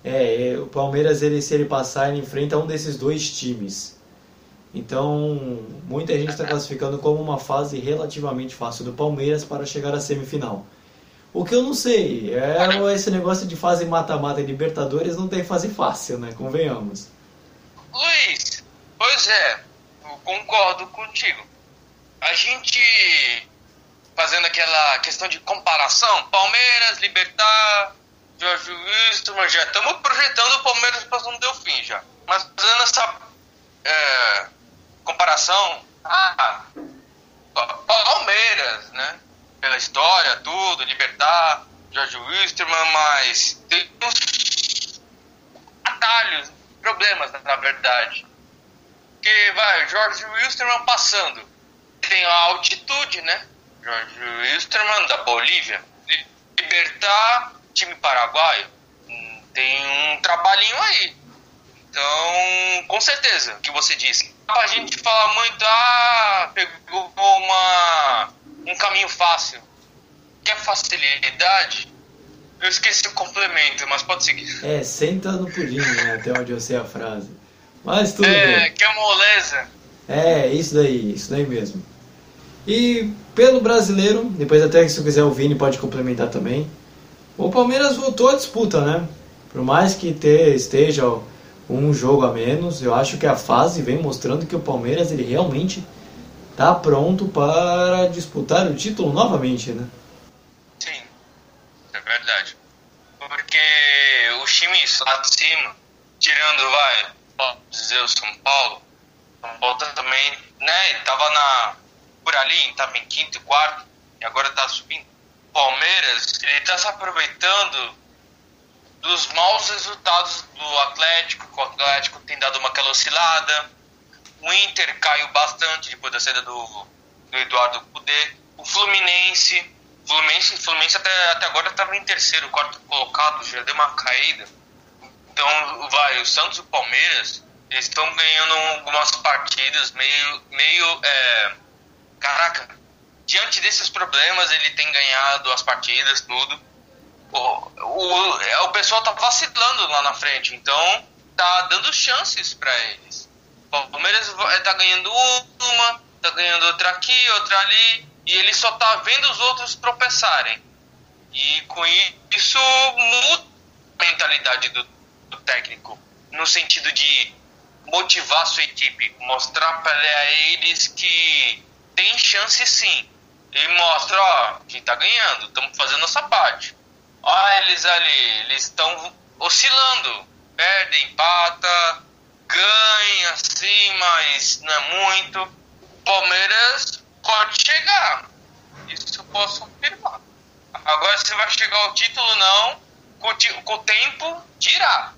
É, é, o Palmeiras ele, se ele passar, ele enfrenta um desses dois times. Então, muita gente está classificando como uma fase relativamente fácil do Palmeiras para chegar à semifinal. O que eu não sei, é esse negócio de fase mata-mata e Libertadores não tem fase fácil, né? Convenhamos. Luiz, pois é, concordo contigo. A gente fazendo aquela questão de comparação, Palmeiras, Libertar, Jorge Wilson, já estamos projetando o Palmeiras para um Delfim já. Mas fazendo essa é, comparação, ah, Palmeiras, né? Pela história, tudo, Libertar, Jorge Wilstermann, mas tem uns atalhos, problemas, na verdade. Que vai, Jorge Wilstermann passando. Tem a altitude, né? Jorge Wilstermann da Bolívia. Libertar, time paraguaio, tem um trabalhinho aí. Então, com certeza, o que você disse. A gente fala muito, ah, pegou uma, um caminho fácil. Quer facilidade? Eu esqueci o complemento, mas pode seguir. É, senta no pulinho, né, até onde eu sei a frase. Mas tudo é, bem. que é moleza. É, isso daí, isso daí mesmo. E pelo brasileiro, depois até se quiser o Vini pode complementar também. O Palmeiras voltou à disputa, né? Por mais que ter, esteja um jogo a menos, eu acho que a fase vem mostrando que o Palmeiras ele realmente está pronto para disputar o título novamente, né? Sim, é verdade. Porque os times lá de cima, tirando, vai, dizer o São Paulo, São Paulo também, né, ele tava na por ali, estava em quinto e quarto, e agora está subindo. Palmeiras, ele está se aproveitando dos maus resultados do Atlético, o Atlético tem dado uma aquela oscilada. O Inter caiu bastante depois da saída do, do Eduardo Cudê. O Fluminense, Fluminense, Fluminense até, até agora estava em terceiro, quarto colocado, já deu uma caída. Então, vai, o Santos e o Palmeiras, eles estão ganhando algumas partidas meio, meio é, caraca, diante desses problemas ele tem ganhado as partidas, tudo. O, o, é, o pessoal tá vacilando lá na frente, então tá dando chances para eles. O Palmeiras tá ganhando uma, tá ganhando outra aqui, outra ali, e ele só tá vendo os outros tropeçarem. E com isso muda a mentalidade do, do técnico, no sentido de motivar sua equipe, mostrar para eles que tem chance sim. E mostra, ó, quem tá ganhando, estamos fazendo nossa parte. Ó, eles ali, eles estão oscilando. Perde, empata, ganha, sim, mas não é muito. Palmeiras pode chegar. Isso eu posso afirmar. Agora se vai chegar ao título não, com o tempo dirá.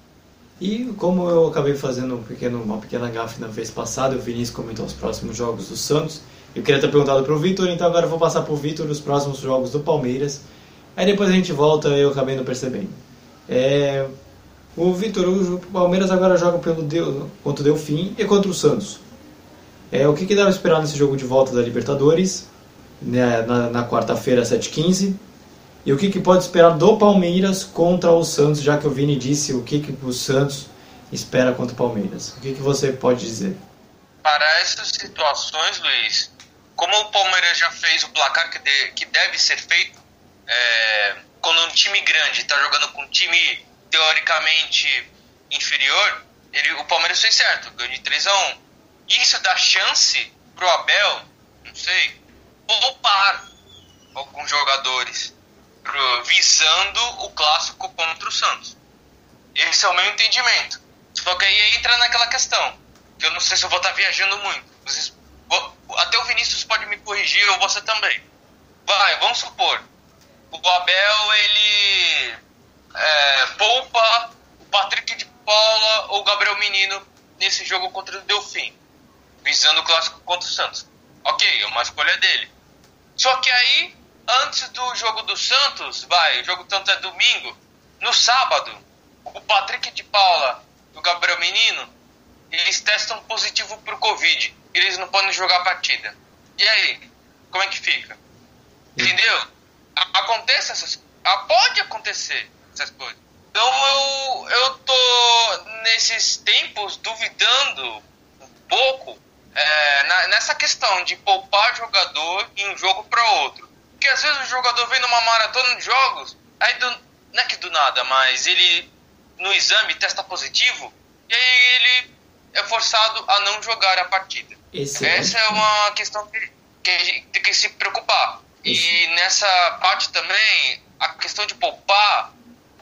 E como eu acabei fazendo um pequeno, uma pequena gafe na vez passada, o Vinícius comentou os próximos jogos do Santos. Eu queria ter perguntado para o Vitor, então agora eu vou passar para o Vitor os próximos jogos do Palmeiras. Aí depois a gente volta e eu acabei não percebendo. É, o Vitor, o Palmeiras agora joga pelo contra o Delfim e contra o Santos. É, o que, que para esperar nesse jogo de volta da Libertadores, né, na, na quarta-feira, 7h15? E o que, que pode esperar do Palmeiras contra o Santos, já que o Vini disse o que, que o Santos espera contra o Palmeiras? O que, que você pode dizer? Para essas situações, Luiz, como o Palmeiras já fez o placar que, de, que deve ser feito, é, quando um time grande está jogando com um time teoricamente inferior, ele, o Palmeiras fez certo, ganhou de 3 a 1 Isso dá chance pro Abel, não sei, poupar alguns jogadores visando o clássico contra o Santos. Esse é o meu entendimento. Só que aí entra naquela questão, que eu não sei se eu vou estar viajando muito. Vocês, até o Vinícius pode me corrigir, ou você também. Vai, vamos supor, o Abel, ele é, poupa o Patrick de Paula ou o Gabriel Menino nesse jogo contra o Delfim, visando o clássico contra o Santos. Ok, é uma escolha dele. Só que aí, antes do jogo do Santos, vai, o jogo tanto é domingo, no sábado, o Patrick de Paula e o Gabriel Menino, eles testam positivo pro Covid. Eles não podem jogar a partida. E aí, como é que fica? Entendeu? Acontece essas Pode acontecer essas coisas. Então eu, eu tô nesses tempos duvidando um pouco é, na, nessa questão de poupar jogador em um jogo para outro. Porque às vezes o jogador vem numa maratona de jogos, aí do, não é que do nada, mas ele no exame testa positivo, e aí ele é forçado a não jogar a partida. Excelente. Essa é uma questão que, que a gente tem que se preocupar. E nessa parte também, a questão de poupar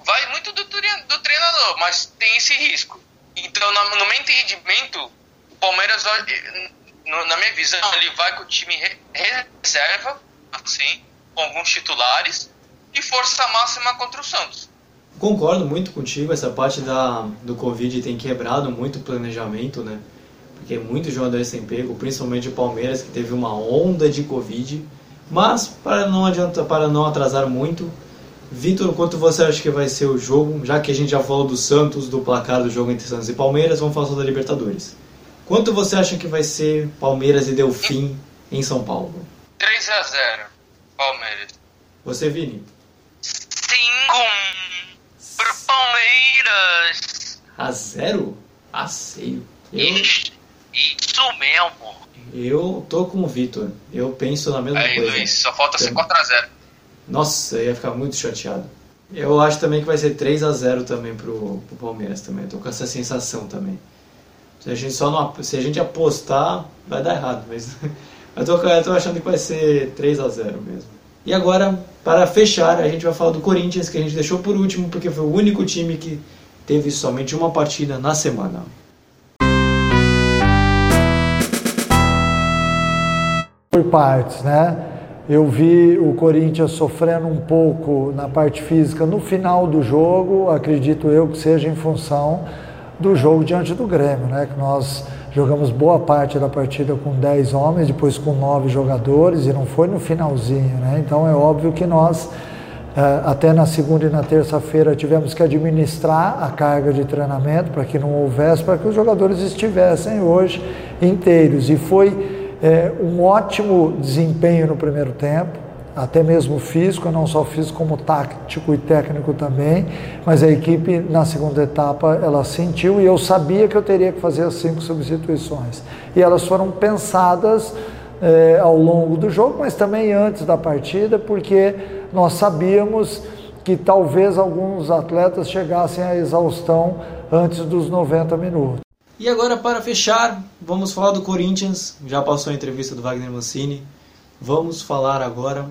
vai muito do, do treinador, mas tem esse risco. Então, no meu entendimento, o Palmeiras, na minha visão, ele vai com o time reserva, assim, com alguns titulares, e força máxima contra o Santos. Concordo muito contigo, essa parte da, do Covid tem quebrado muito o planejamento, né? Porque muitos jogadores têm pego, principalmente o Palmeiras, que teve uma onda de Covid. Mas, para não, adianta, para não atrasar muito, Vitor, quanto você acha que vai ser o jogo? Já que a gente já falou do Santos, do placar do jogo entre Santos e Palmeiras, vamos falar da Libertadores. Quanto você acha que vai ser Palmeiras e Delfim em São Paulo? 3 a 0 Palmeiras. Você, Vini? 5 pro Palmeiras. A 0? A seio. Eu... Isso, isso mesmo. Eu tô com o Vitor. Eu penso na mesma Aí, coisa. Aí, Luiz, só falta ser 4 a 0 Nossa, eu ia ficar muito chateado. Eu acho também que vai ser 3 a 0 também pro, pro Palmeiras também. Eu tô com essa sensação também. Se a gente só não, se a gente apostar, vai dar errado, mas eu tô, eu tô achando que vai ser 3 a 0 mesmo. E agora, para fechar, a gente vai falar do Corinthians, que a gente deixou por último, porque foi o único time que teve somente uma partida na semana. Por partes, né? Eu vi o Corinthians sofrendo um pouco na parte física no final do jogo, acredito eu que seja em função do jogo diante do Grêmio, né? Que nós jogamos boa parte da partida com 10 homens, depois com 9 jogadores e não foi no finalzinho, né? Então é óbvio que nós eh, até na segunda e na terça-feira tivemos que administrar a carga de treinamento para que não houvesse, para que os jogadores estivessem hoje inteiros. E foi é, um ótimo desempenho no primeiro tempo, até mesmo físico, não só físico como tático e técnico também, mas a equipe na segunda etapa ela sentiu e eu sabia que eu teria que fazer as cinco substituições. E elas foram pensadas é, ao longo do jogo, mas também antes da partida, porque nós sabíamos que talvez alguns atletas chegassem à exaustão antes dos 90 minutos. E agora, para fechar, vamos falar do Corinthians. Já passou a entrevista do Wagner Mancini. Vamos falar agora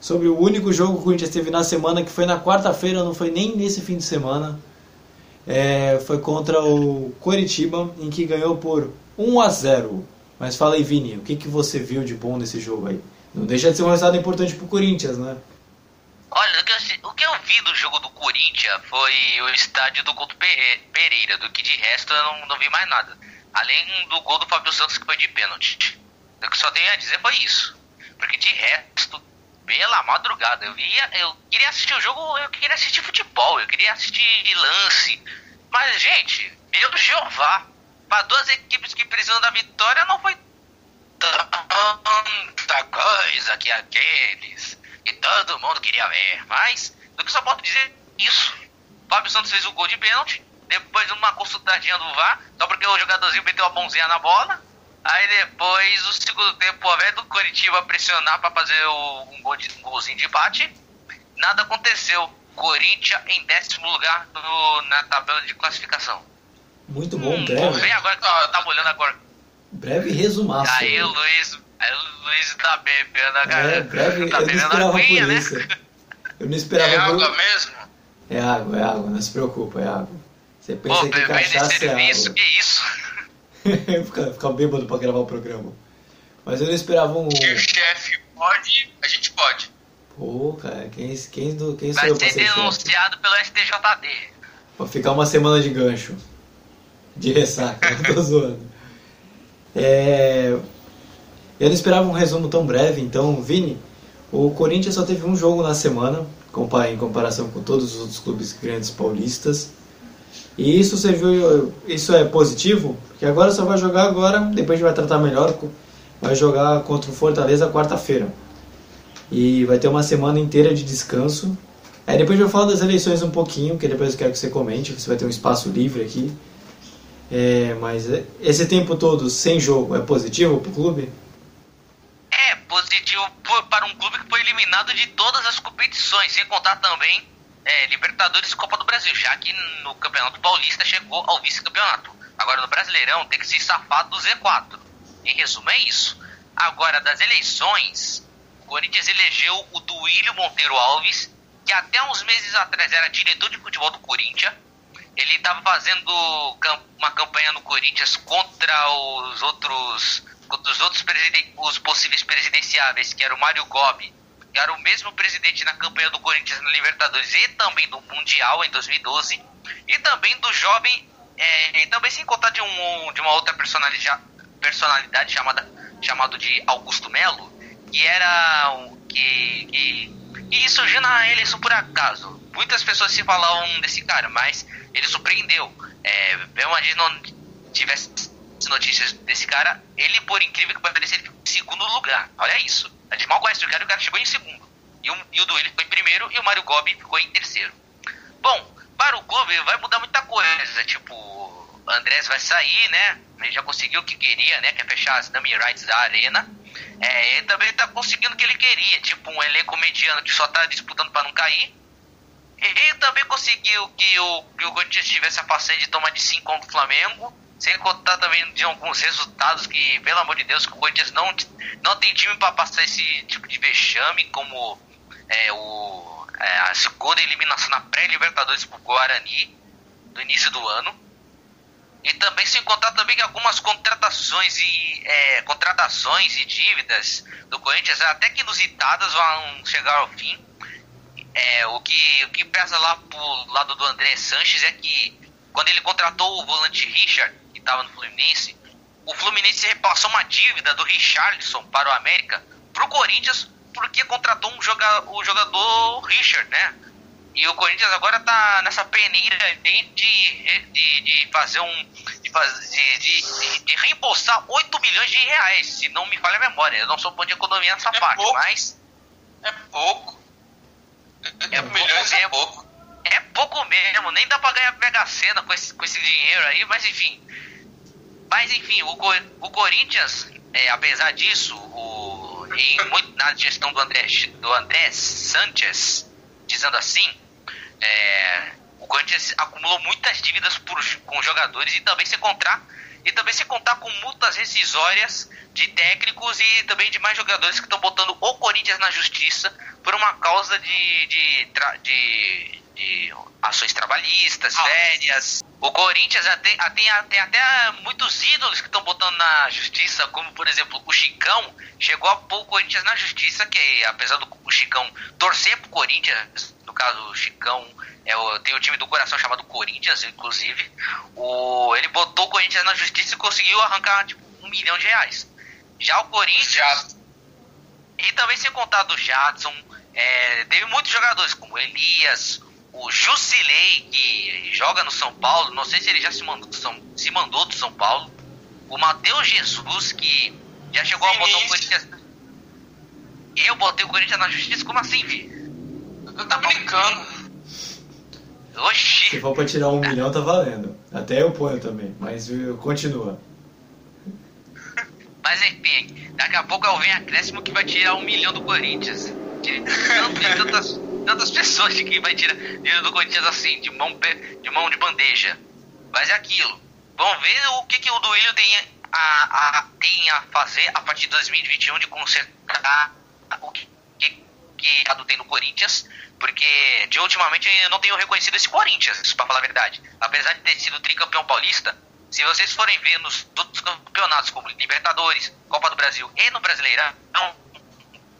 sobre o único jogo que o Corinthians teve na semana, que foi na quarta-feira, não foi nem nesse fim de semana. É, foi contra o Coritiba, em que ganhou por 1 a 0. Mas fala aí, Vini, o que, que você viu de bom nesse jogo aí? Não deixa de ser um resultado importante para o Corinthians, né? Olha, o que, eu, o que, eu, vi do jogo do Corinthians foi o estádio do Couto Pereira, do que de resto eu não, não vi mais nada. Além do gol do Fábio Santos que foi de pênalti. O que só tenho a dizer foi isso. Porque de resto, pela madrugada, eu via, eu queria assistir o jogo, eu queria assistir futebol, eu queria assistir lance. Mas, gente, meu Jeová, para duas equipes que precisam da vitória não foi tanta coisa que aqueles que todo mundo queria ver. Mas, do que só posso dizer isso. Fábio Santos fez o gol de pênalti, depois uma consultadinha do VAR, só porque o jogadorzinho meteu a mãozinha na bola. Aí depois, o segundo tempo, ao invés do Coritiba pressionar para fazer o, um, gol de, um golzinho de empate, nada aconteceu. Corinthians em décimo lugar no, na tabela de classificação. Muito bom, Hum, breve. vem agora que eu tava olhando agora. Breve resumaço. Aí o Luiz, aí o Luiz tá bebendo a É, galera. breve, tá eu não bebendo esperava por aguinha, né? isso. Eu não esperava É por água mesmo? É água, é água, não se preocupa, é água. Você pensa Pô, que cachaça é serviço, água. que isso? ficar, ficar bêbado pra gravar o programa. Mas eu não esperava um. Se o chefe pode, a gente pode. Pô, cara, quem, quem, do, quem sou Vai eu pra ser chefe? denunciado pelo STJD. Vou ficar uma semana de gancho. De ressaca, eu tô zoando. É... Eu não esperava um resumo tão breve, então, Vini, o Corinthians só teve um jogo na semana, em comparação com todos os outros clubes grandes paulistas. E isso serviu, isso é positivo, porque agora só vai jogar agora, depois a gente vai tratar melhor, vai jogar contra o Fortaleza quarta-feira. E vai ter uma semana inteira de descanso. Aí depois eu falo das eleições um pouquinho, que depois eu quero que você comente, você vai ter um espaço livre aqui. É, mas esse tempo todo sem jogo é positivo pro clube? É positivo para um clube que foi eliminado de todas as competições, sem contar também é, Libertadores e Copa do Brasil, já que no Campeonato Paulista chegou ao vice-campeonato. Agora no Brasileirão tem que se safar do Z4. Em resumo, é isso. Agora, das eleições, o Corinthians elegeu o Duílio Monteiro Alves, que até uns meses atrás era diretor de futebol do Corinthians. Ele estava fazendo uma campanha no Corinthians contra os outros, contra os outros os possíveis presidenciáveis, que era o Mário Gobi, era o mesmo presidente na campanha do Corinthians na Libertadores e também do Mundial em 2012, e também do jovem, é, e também sem contar de, um, de uma outra personalidade, personalidade chamada chamado de Augusto Melo, que era um- que, que, que surgiu na eleição por acaso. Muitas pessoas se falavam desse cara, mas ele surpreendeu. É, mesmo a gente não tivesse notícias desse cara, ele, por incrível que pareça, ele ficou em segundo lugar. Olha isso. Gente mal conhece o cara e o cara chegou em segundo. E o, e o Duílio ficou em primeiro e o Mário Gobi ficou em terceiro. Bom, para o clube vai mudar muita coisa. Tipo, Andrés vai sair, né? Ele já conseguiu o que queria, né? Que é fechar as dummy rights da arena. É, ele também tá conseguindo o que ele queria. Tipo, um elenco mediano que só tá disputando para não cair. Ele também conseguiu que o, que o Corinthians tivesse a façanha de tomar de 5 contra o Flamengo. Sem contar também de alguns resultados que, pelo amor de Deus, o Corinthians não, não tem time para passar esse tipo de vexame, como é, o, é, a segunda eliminação na pré-Libertadores pro Guarani, no início do ano. E também sem contar também que algumas contratações e é, contratações e dívidas do Corinthians até que inusitadas vão chegar ao fim. É, o que o que pesa lá pro lado do André Sanches é que quando ele contratou o volante Richard, estava no Fluminense, o Fluminense repassou uma dívida do Richarlison para o América pro Corinthians porque contratou um joga, o jogador Richard, né? E o Corinthians agora tá nessa peneira de, de, de, fazer um. de, de, de, de reembolsar 8 milhões de reais, se não me falha a memória. Eu não sou bom de economia nessa É parte, pouco. mas. É pouco. É É milhões é mesmo. pouco. É pouco mesmo, nem dá pra ganhar Mega Sena com esse, com esse dinheiro aí, mas enfim. Mas enfim, o, o Corinthians, é, apesar disso, o, em muito, na gestão do André, do André Sanchez, dizendo assim, é, o Corinthians acumulou muitas dívidas por, com jogadores e também se contar e também se contar com multas rescisórias de técnicos e também de mais jogadores que estão botando o Corinthians na justiça por uma causa de, de, de, de ações trabalhistas, Ah. férias. O Corinthians até- tem, tem até muitos ídolos que estão botando na justiça, como por exemplo o Chicão chegou a pôr o Corinthians na justiça, que apesar do o Chicão torcer pro Corinthians, no caso o Chicão é o, tem o time do coração chamado Corinthians, inclusive, o, ele botou o Corinthians na justiça e conseguiu arrancar tipo, um milhão de reais. Já o Corinthians. Já. E também sem contar do Jadson, é, teve muitos jogadores, como Elias, o Jusilei, que joga no São Paulo, não sei se ele já se mandou, do São, se mandou do São Paulo, o Matheus Jesus, que já chegou a botar o. Corinthians. Eu botei o Corinthians na justiça, como assim, Vi? Eu tá brincando. Se Oxi! for pra tirar um milhão, tá valendo. Até eu ponho também, mas continua. Mas enfim, daqui a pouco eu venho acréscimo que vai tirar um milhão do Corinthians. De tanto- de tantas- tantas pessoas que vai tirar dinheiro do Corinthians assim, de mão, de mão de bandeja. Mas é aquilo. Vamos ver o que, que o Duílio tem a, a, tem a fazer a partir de 2021 de consertar o que, que, que tem no Corinthians. Porque de ultimamente eu não tenho reconhecido esse Corinthians, para falar a verdade. Apesar de ter sido tricampeão paulista, se vocês forem ver nos outros campeonatos como Libertadores, Copa do Brasil e no Brasileirão,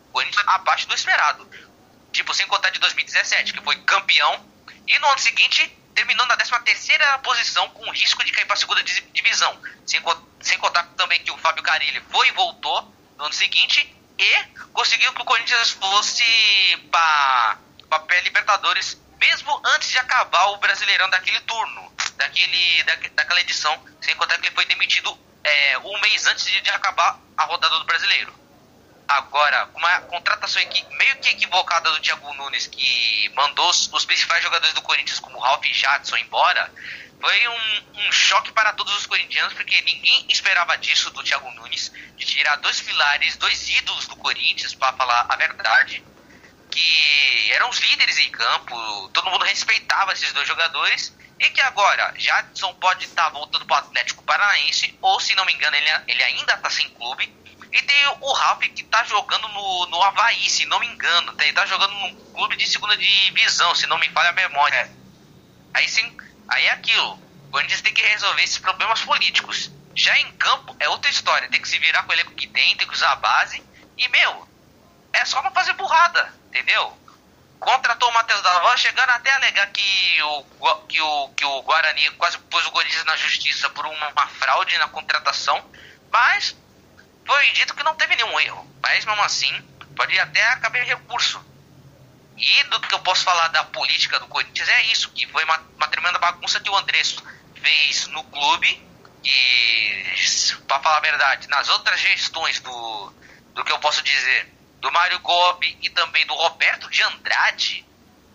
o Corinthians abaixo do esperado. Tipo, sem contar de 2017, que foi campeão, e no ano seguinte terminou na 13 terceira posição com risco de cair para a segunda divisão. Sem, sem contar também que o Fábio Carilli foi e voltou no ano seguinte e conseguiu que o Corinthians fosse para a pré-Libertadores mesmo antes de acabar o Brasileirão daquele turno, daquele, da, daquela edição, sem contar que ele foi demitido é, um mês antes de, de acabar a rodada do Brasileiro. Agora, uma contratação meio que equivocada do Thiago Nunes, que mandou os, principais jogadores do Corinthians, como Ralf e Jadson, embora, foi um, um, choque para todos os corintianos, porque ninguém esperava disso do Thiago Nunes, de tirar dois pilares, dois ídolos do Corinthians, para falar a verdade que eram os líderes em campo, todo mundo respeitava esses dois jogadores, e que agora Jadson pode estar tá voltando para o Atlético Paranaense, ou se não me engano, ele, ele ainda está sem clube. E tem o Ralf que está jogando no, no Havaí, se não me engano. Ele está jogando num clube de segunda divisão, se não me falha a memória. Aí sim, aí é aquilo. O Corinthians tem que resolver esses problemas políticos. Já em campo é outra história. Tem que se virar com elenco que tem, tem que usar a base. E, meu, é só não fazer burrada entendeu? Contratou o Matheus Davó, chegando até a alegar que o, que, o, que o Guarani quase pôs o Corinthians na justiça por uma, uma fraude na contratação, mas foi dito que não teve nenhum erro. Mas mesmo assim, pode até acabar em recurso. E do que eu posso falar da política do Corinthians é isso, que foi uma, uma tremenda bagunça que o Andrés fez no clube. E, para falar a verdade, nas outras gestões do, do que eu posso dizer, do Mário Gobi e também do Roberto de Andrade,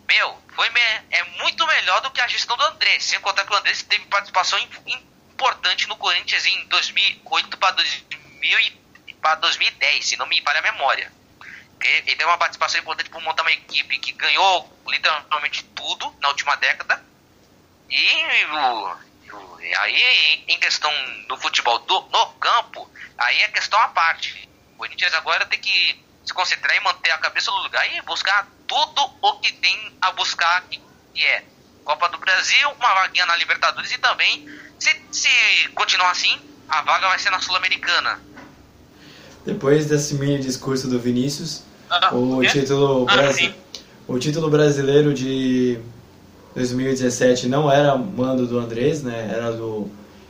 meu, foi é muito melhor do que a gestão do André. Sem contar que o André teve participação importante no Corinthians em 2008 para 2010, se não me falha a memória. Ele teve uma participação importante para montar uma equipe que ganhou literalmente tudo na última década. E, e aí, em questão do futebol do, no campo, aí é questão à parte. O Corinthians agora tem que se concentrar e manter a cabeça no lugar e buscar tudo o que tem a buscar, que é Copa do Brasil, uma vaguinha na Libertadores e também, se, se continuar assim, a vaga vai ser na Sul-Americana. Depois desse mini discurso do Vinícius, ah, o, título ah, o título brasileiro de 2017 não era mando do Andrés, né? Era do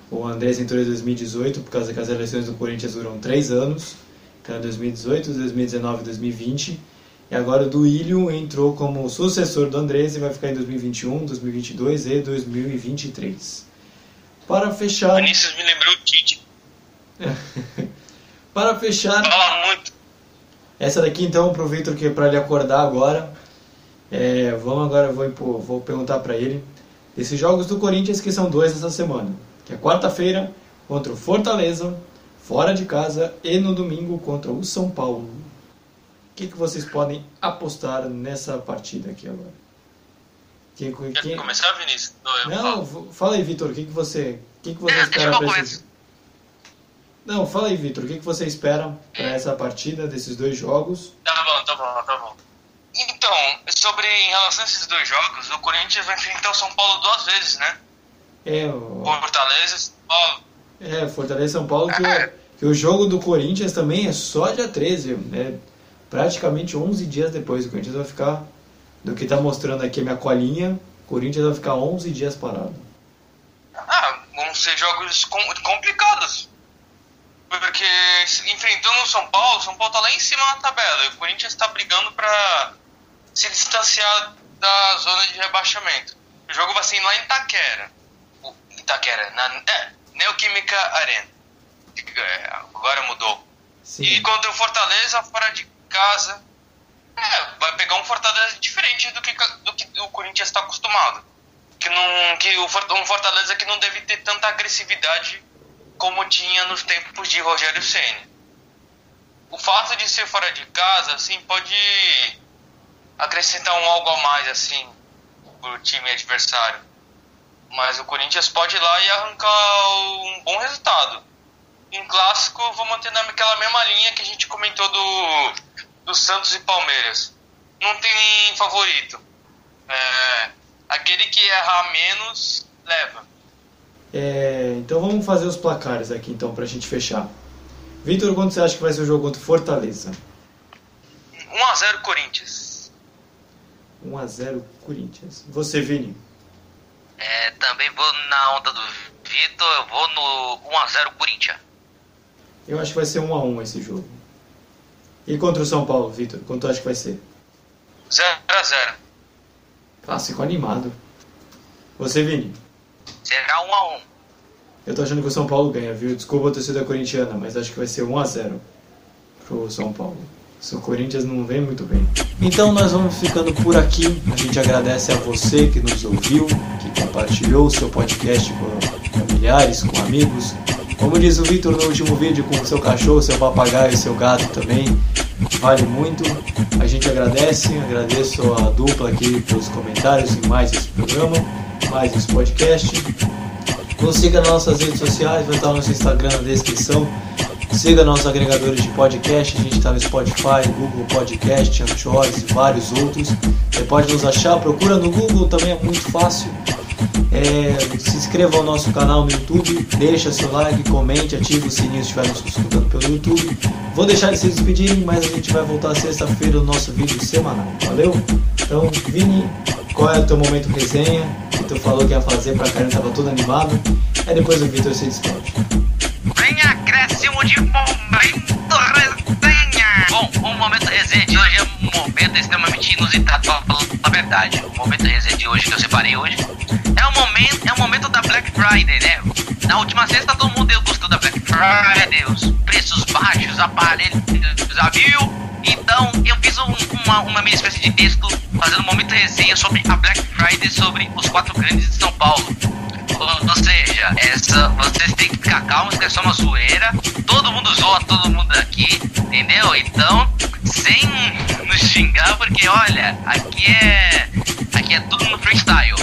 o Andrés entrou em 2018 por causa que as eleições do Corinthians duram três anos que era 2018, 2019 e 2020. E agora o Duílio entrou como sucessor do Andrés e vai ficar em 2021, 2022 e 2023. Para fechar. Vinícius me lembrou o Tite. para fechar. Fala muito. Essa daqui então aproveito que para ele acordar agora. É, vamos agora, vou, vou perguntar para ele. Esses jogos do Corinthians que são dois essa semana. Que é quarta-feira contra o Fortaleza fora de casa e no domingo contra o São Paulo. O que, que vocês podem apostar nessa partida aqui agora? Quem, quem... começar, Vinícius? Não, falo. fala aí, Vitor, o que, que você, o que, que você é, espera para esses... Não, fala aí, Vitor, o que, que você espera para essa partida, desses dois jogos? Tá bom, tá bom, tá bom. Então, sobre em relação a esses dois jogos, o Corinthians vai enfrentar o São Paulo duas vezes, né? É, o... Fortaleza, São Paulo. É, Fortaleza e São Paulo que é que o jogo do Corinthians também é só dia 13, é praticamente 11 dias depois. O Corinthians vai ficar, do que está mostrando aqui a minha colinha, o Corinthians vai ficar 11 dias parado. Ah, vão ser jogos complicados. Porque enfrentando o São Paulo, o São Paulo está lá em cima na tabela e o Corinthians está brigando para se distanciar da zona de rebaixamento. O jogo vai ser lá em Itaquera. Itaquera, na é, Neoquímica Arena. É, agora mudou. Sim. E contra o Fortaleza, fora de casa, é, vai pegar um Fortaleza diferente do que, do que o Corinthians está acostumado. Que, não, que o, um Fortaleza que não deve ter tanta agressividade como tinha nos tempos de Rogério Ceni. O fato de ser fora de casa, assim, pode acrescentar um algo a mais assim pro time adversário. Mas o Corinthians pode ir lá e arrancar um bom resultado. Em clássico, vou manter naquela mesma linha que a gente comentou do, do Santos e Palmeiras. Não tem favorito. É, aquele que errar menos, leva. É, então vamos fazer os placares aqui então pra gente fechar. Vitor, quanto você acha que vai ser o jogo contra o Fortaleza? 1x0 Corinthians. 1x0 Corinthians. Você, Vini? É, também vou na onda do Vitor, eu vou no 1x0 Corinthians. Eu acho que vai ser 1x1 esse jogo. E contra o São Paulo, Vitor? Quanto acha que vai ser? 0x0. Clássico animado. Você, Vini? Será 1x1. Eu tô achando que o São Paulo ganha, viu? Desculpa a torcida corintiana, mas acho que vai ser 1x0 pro São Paulo. O Corinthians não vem muito bem. Então nós vamos ficando por aqui. A gente agradece a você que nos ouviu, que compartilhou o seu podcast com familiares, com amigos. Como diz o Vitor no último vídeo, com o seu cachorro, seu papagaio e seu gato também. Vale muito. A gente agradece, agradeço a dupla aqui pelos comentários em mais esse programa, mais esse podcast. Nos siga nas nossas redes sociais, vai estar no nosso Instagram na descrição. Siga nossos agregadores de podcast, a gente está no Spotify, Google Podcast, Anchores e vários outros. Você pode nos achar, procura no Google, também é muito fácil. É, se inscreva ao nosso canal no YouTube, deixa seu like, comente, ative o sininho se estiver nos escutando pelo YouTube. Vou deixar eles se despedirem, mas a gente vai voltar sexta-feira no nosso vídeo semanal, valeu? Então, Vini, qual é o teu momento resenha? Que tu falou que ia fazer pra caramba, tava todo animado. Aí depois o Vitor se despede. Vem acréscimo de momento resenha. Bom, o momento resenha de hoje é um momento extremamente inusitado, pra falar a verdade. O momento resenha de hoje que eu separei hoje é o momento, é o momento da Black Friday, né? Na última sexta todo mundo gostou da Black Friday, os preços baixos, aparelhos, já viu? Então eu fiz um, uma, uma minha espécie de texto fazendo um momento resenha sobre a Black Friday, sobre os quatro grandes de São Paulo. Ou, seja, essa, vocês têm que ficar calmos que é só uma zoeira. Todo mundo zoa todo mundo aqui, entendeu? Então, sem nos xingar, porque olha, aqui é. Aqui é tudo no freestyle.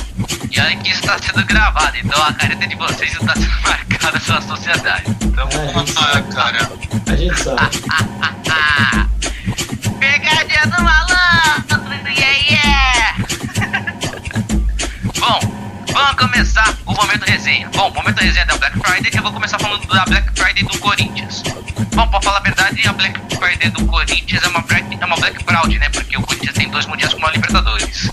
E olha que isso está sendo gravado, então a careta de vocês está sendo marcada pela sociedade. Então, É, sabe. cara. A gente sabe. Pegadinha do malandro, yeah, yeah! Bom, vamos começar o momento resenha. Bom, o momento resenha da Black Friday, eu vou começar falando da Black Friday do Corinthians. Bom, pra falar a verdade, a Black Friday do Corinthians é uma Black, é uma Black Fraud, né? Porque o Corinthians tem dois mundiais com uma Libertadores.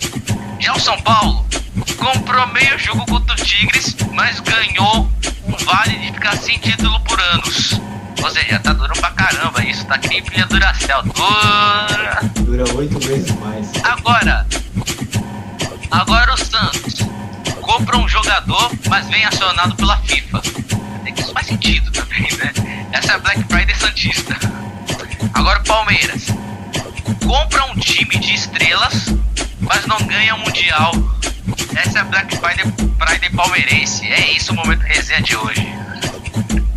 Já o São Paulo comprou meio jogo contra o Tigres, mas ganhou um vale de ficar sem título por anos. Ou seja, tá duro pra caramba isso, tá que nem pilha Duracell. Dura. Dura oito vezes mais. Agora, agora o Santos compra um jogador, mas vem acionado pela FIFA. É que isso faz sentido também, né? Essa é a Black Friday Santista. Agora o Palmeiras compra um time de estrelas, mas não ganha Mundial. Essa é a Black Friday, Friday palmeirense. É isso o momento resenha de hoje.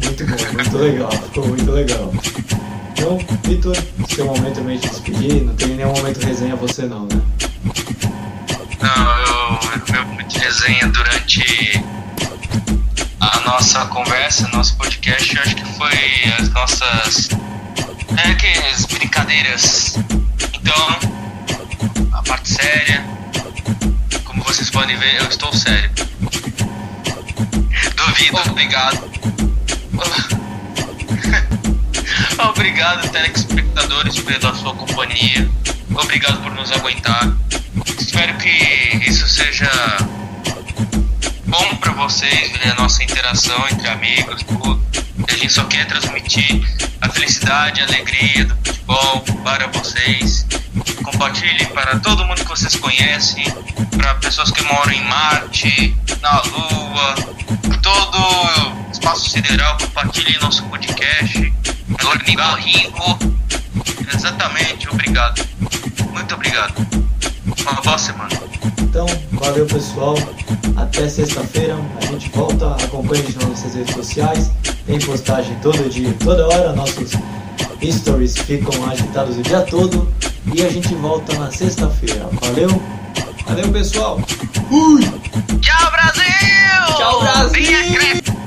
Muito bom, muito legal. Ficou muito legal. Então, Vitor, seu momento também de despedir. Não tem nenhum momento resenha você não, né? Não, eu, meu momento de resenha durante a nossa conversa, nosso podcast, eu acho que foi as nossas é, que, as brincadeiras. Então, a parte séria, vocês podem ver, eu estou sério. Duvido, obrigado. Obrigado, telespectadores, pela sua companhia. Obrigado por nos aguentar. Espero que isso seja bom pra vocês, ver a nossa interação entre amigos, tudo. A gente só quer transmitir a felicidade, a alegria do futebol para vocês. Compartilhem para todo mundo que vocês conhecem, para pessoas que moram em Marte, na Lua, todo espaço sideral. Compartilhem nosso podcast. Ornitorrinco. Exatamente, obrigado. Muito obrigado. Uma boa semana. Então, valeu pessoal. Até sexta-feira. A gente volta. Acompanhe gente nas nossas redes sociais. Tem postagem todo dia, toda hora. Nossos stories ficam agitados o dia todo. e a gente volta na sexta-feira. Valeu? Valeu, pessoal. Tchau, Brasil! Tchau, Brasil!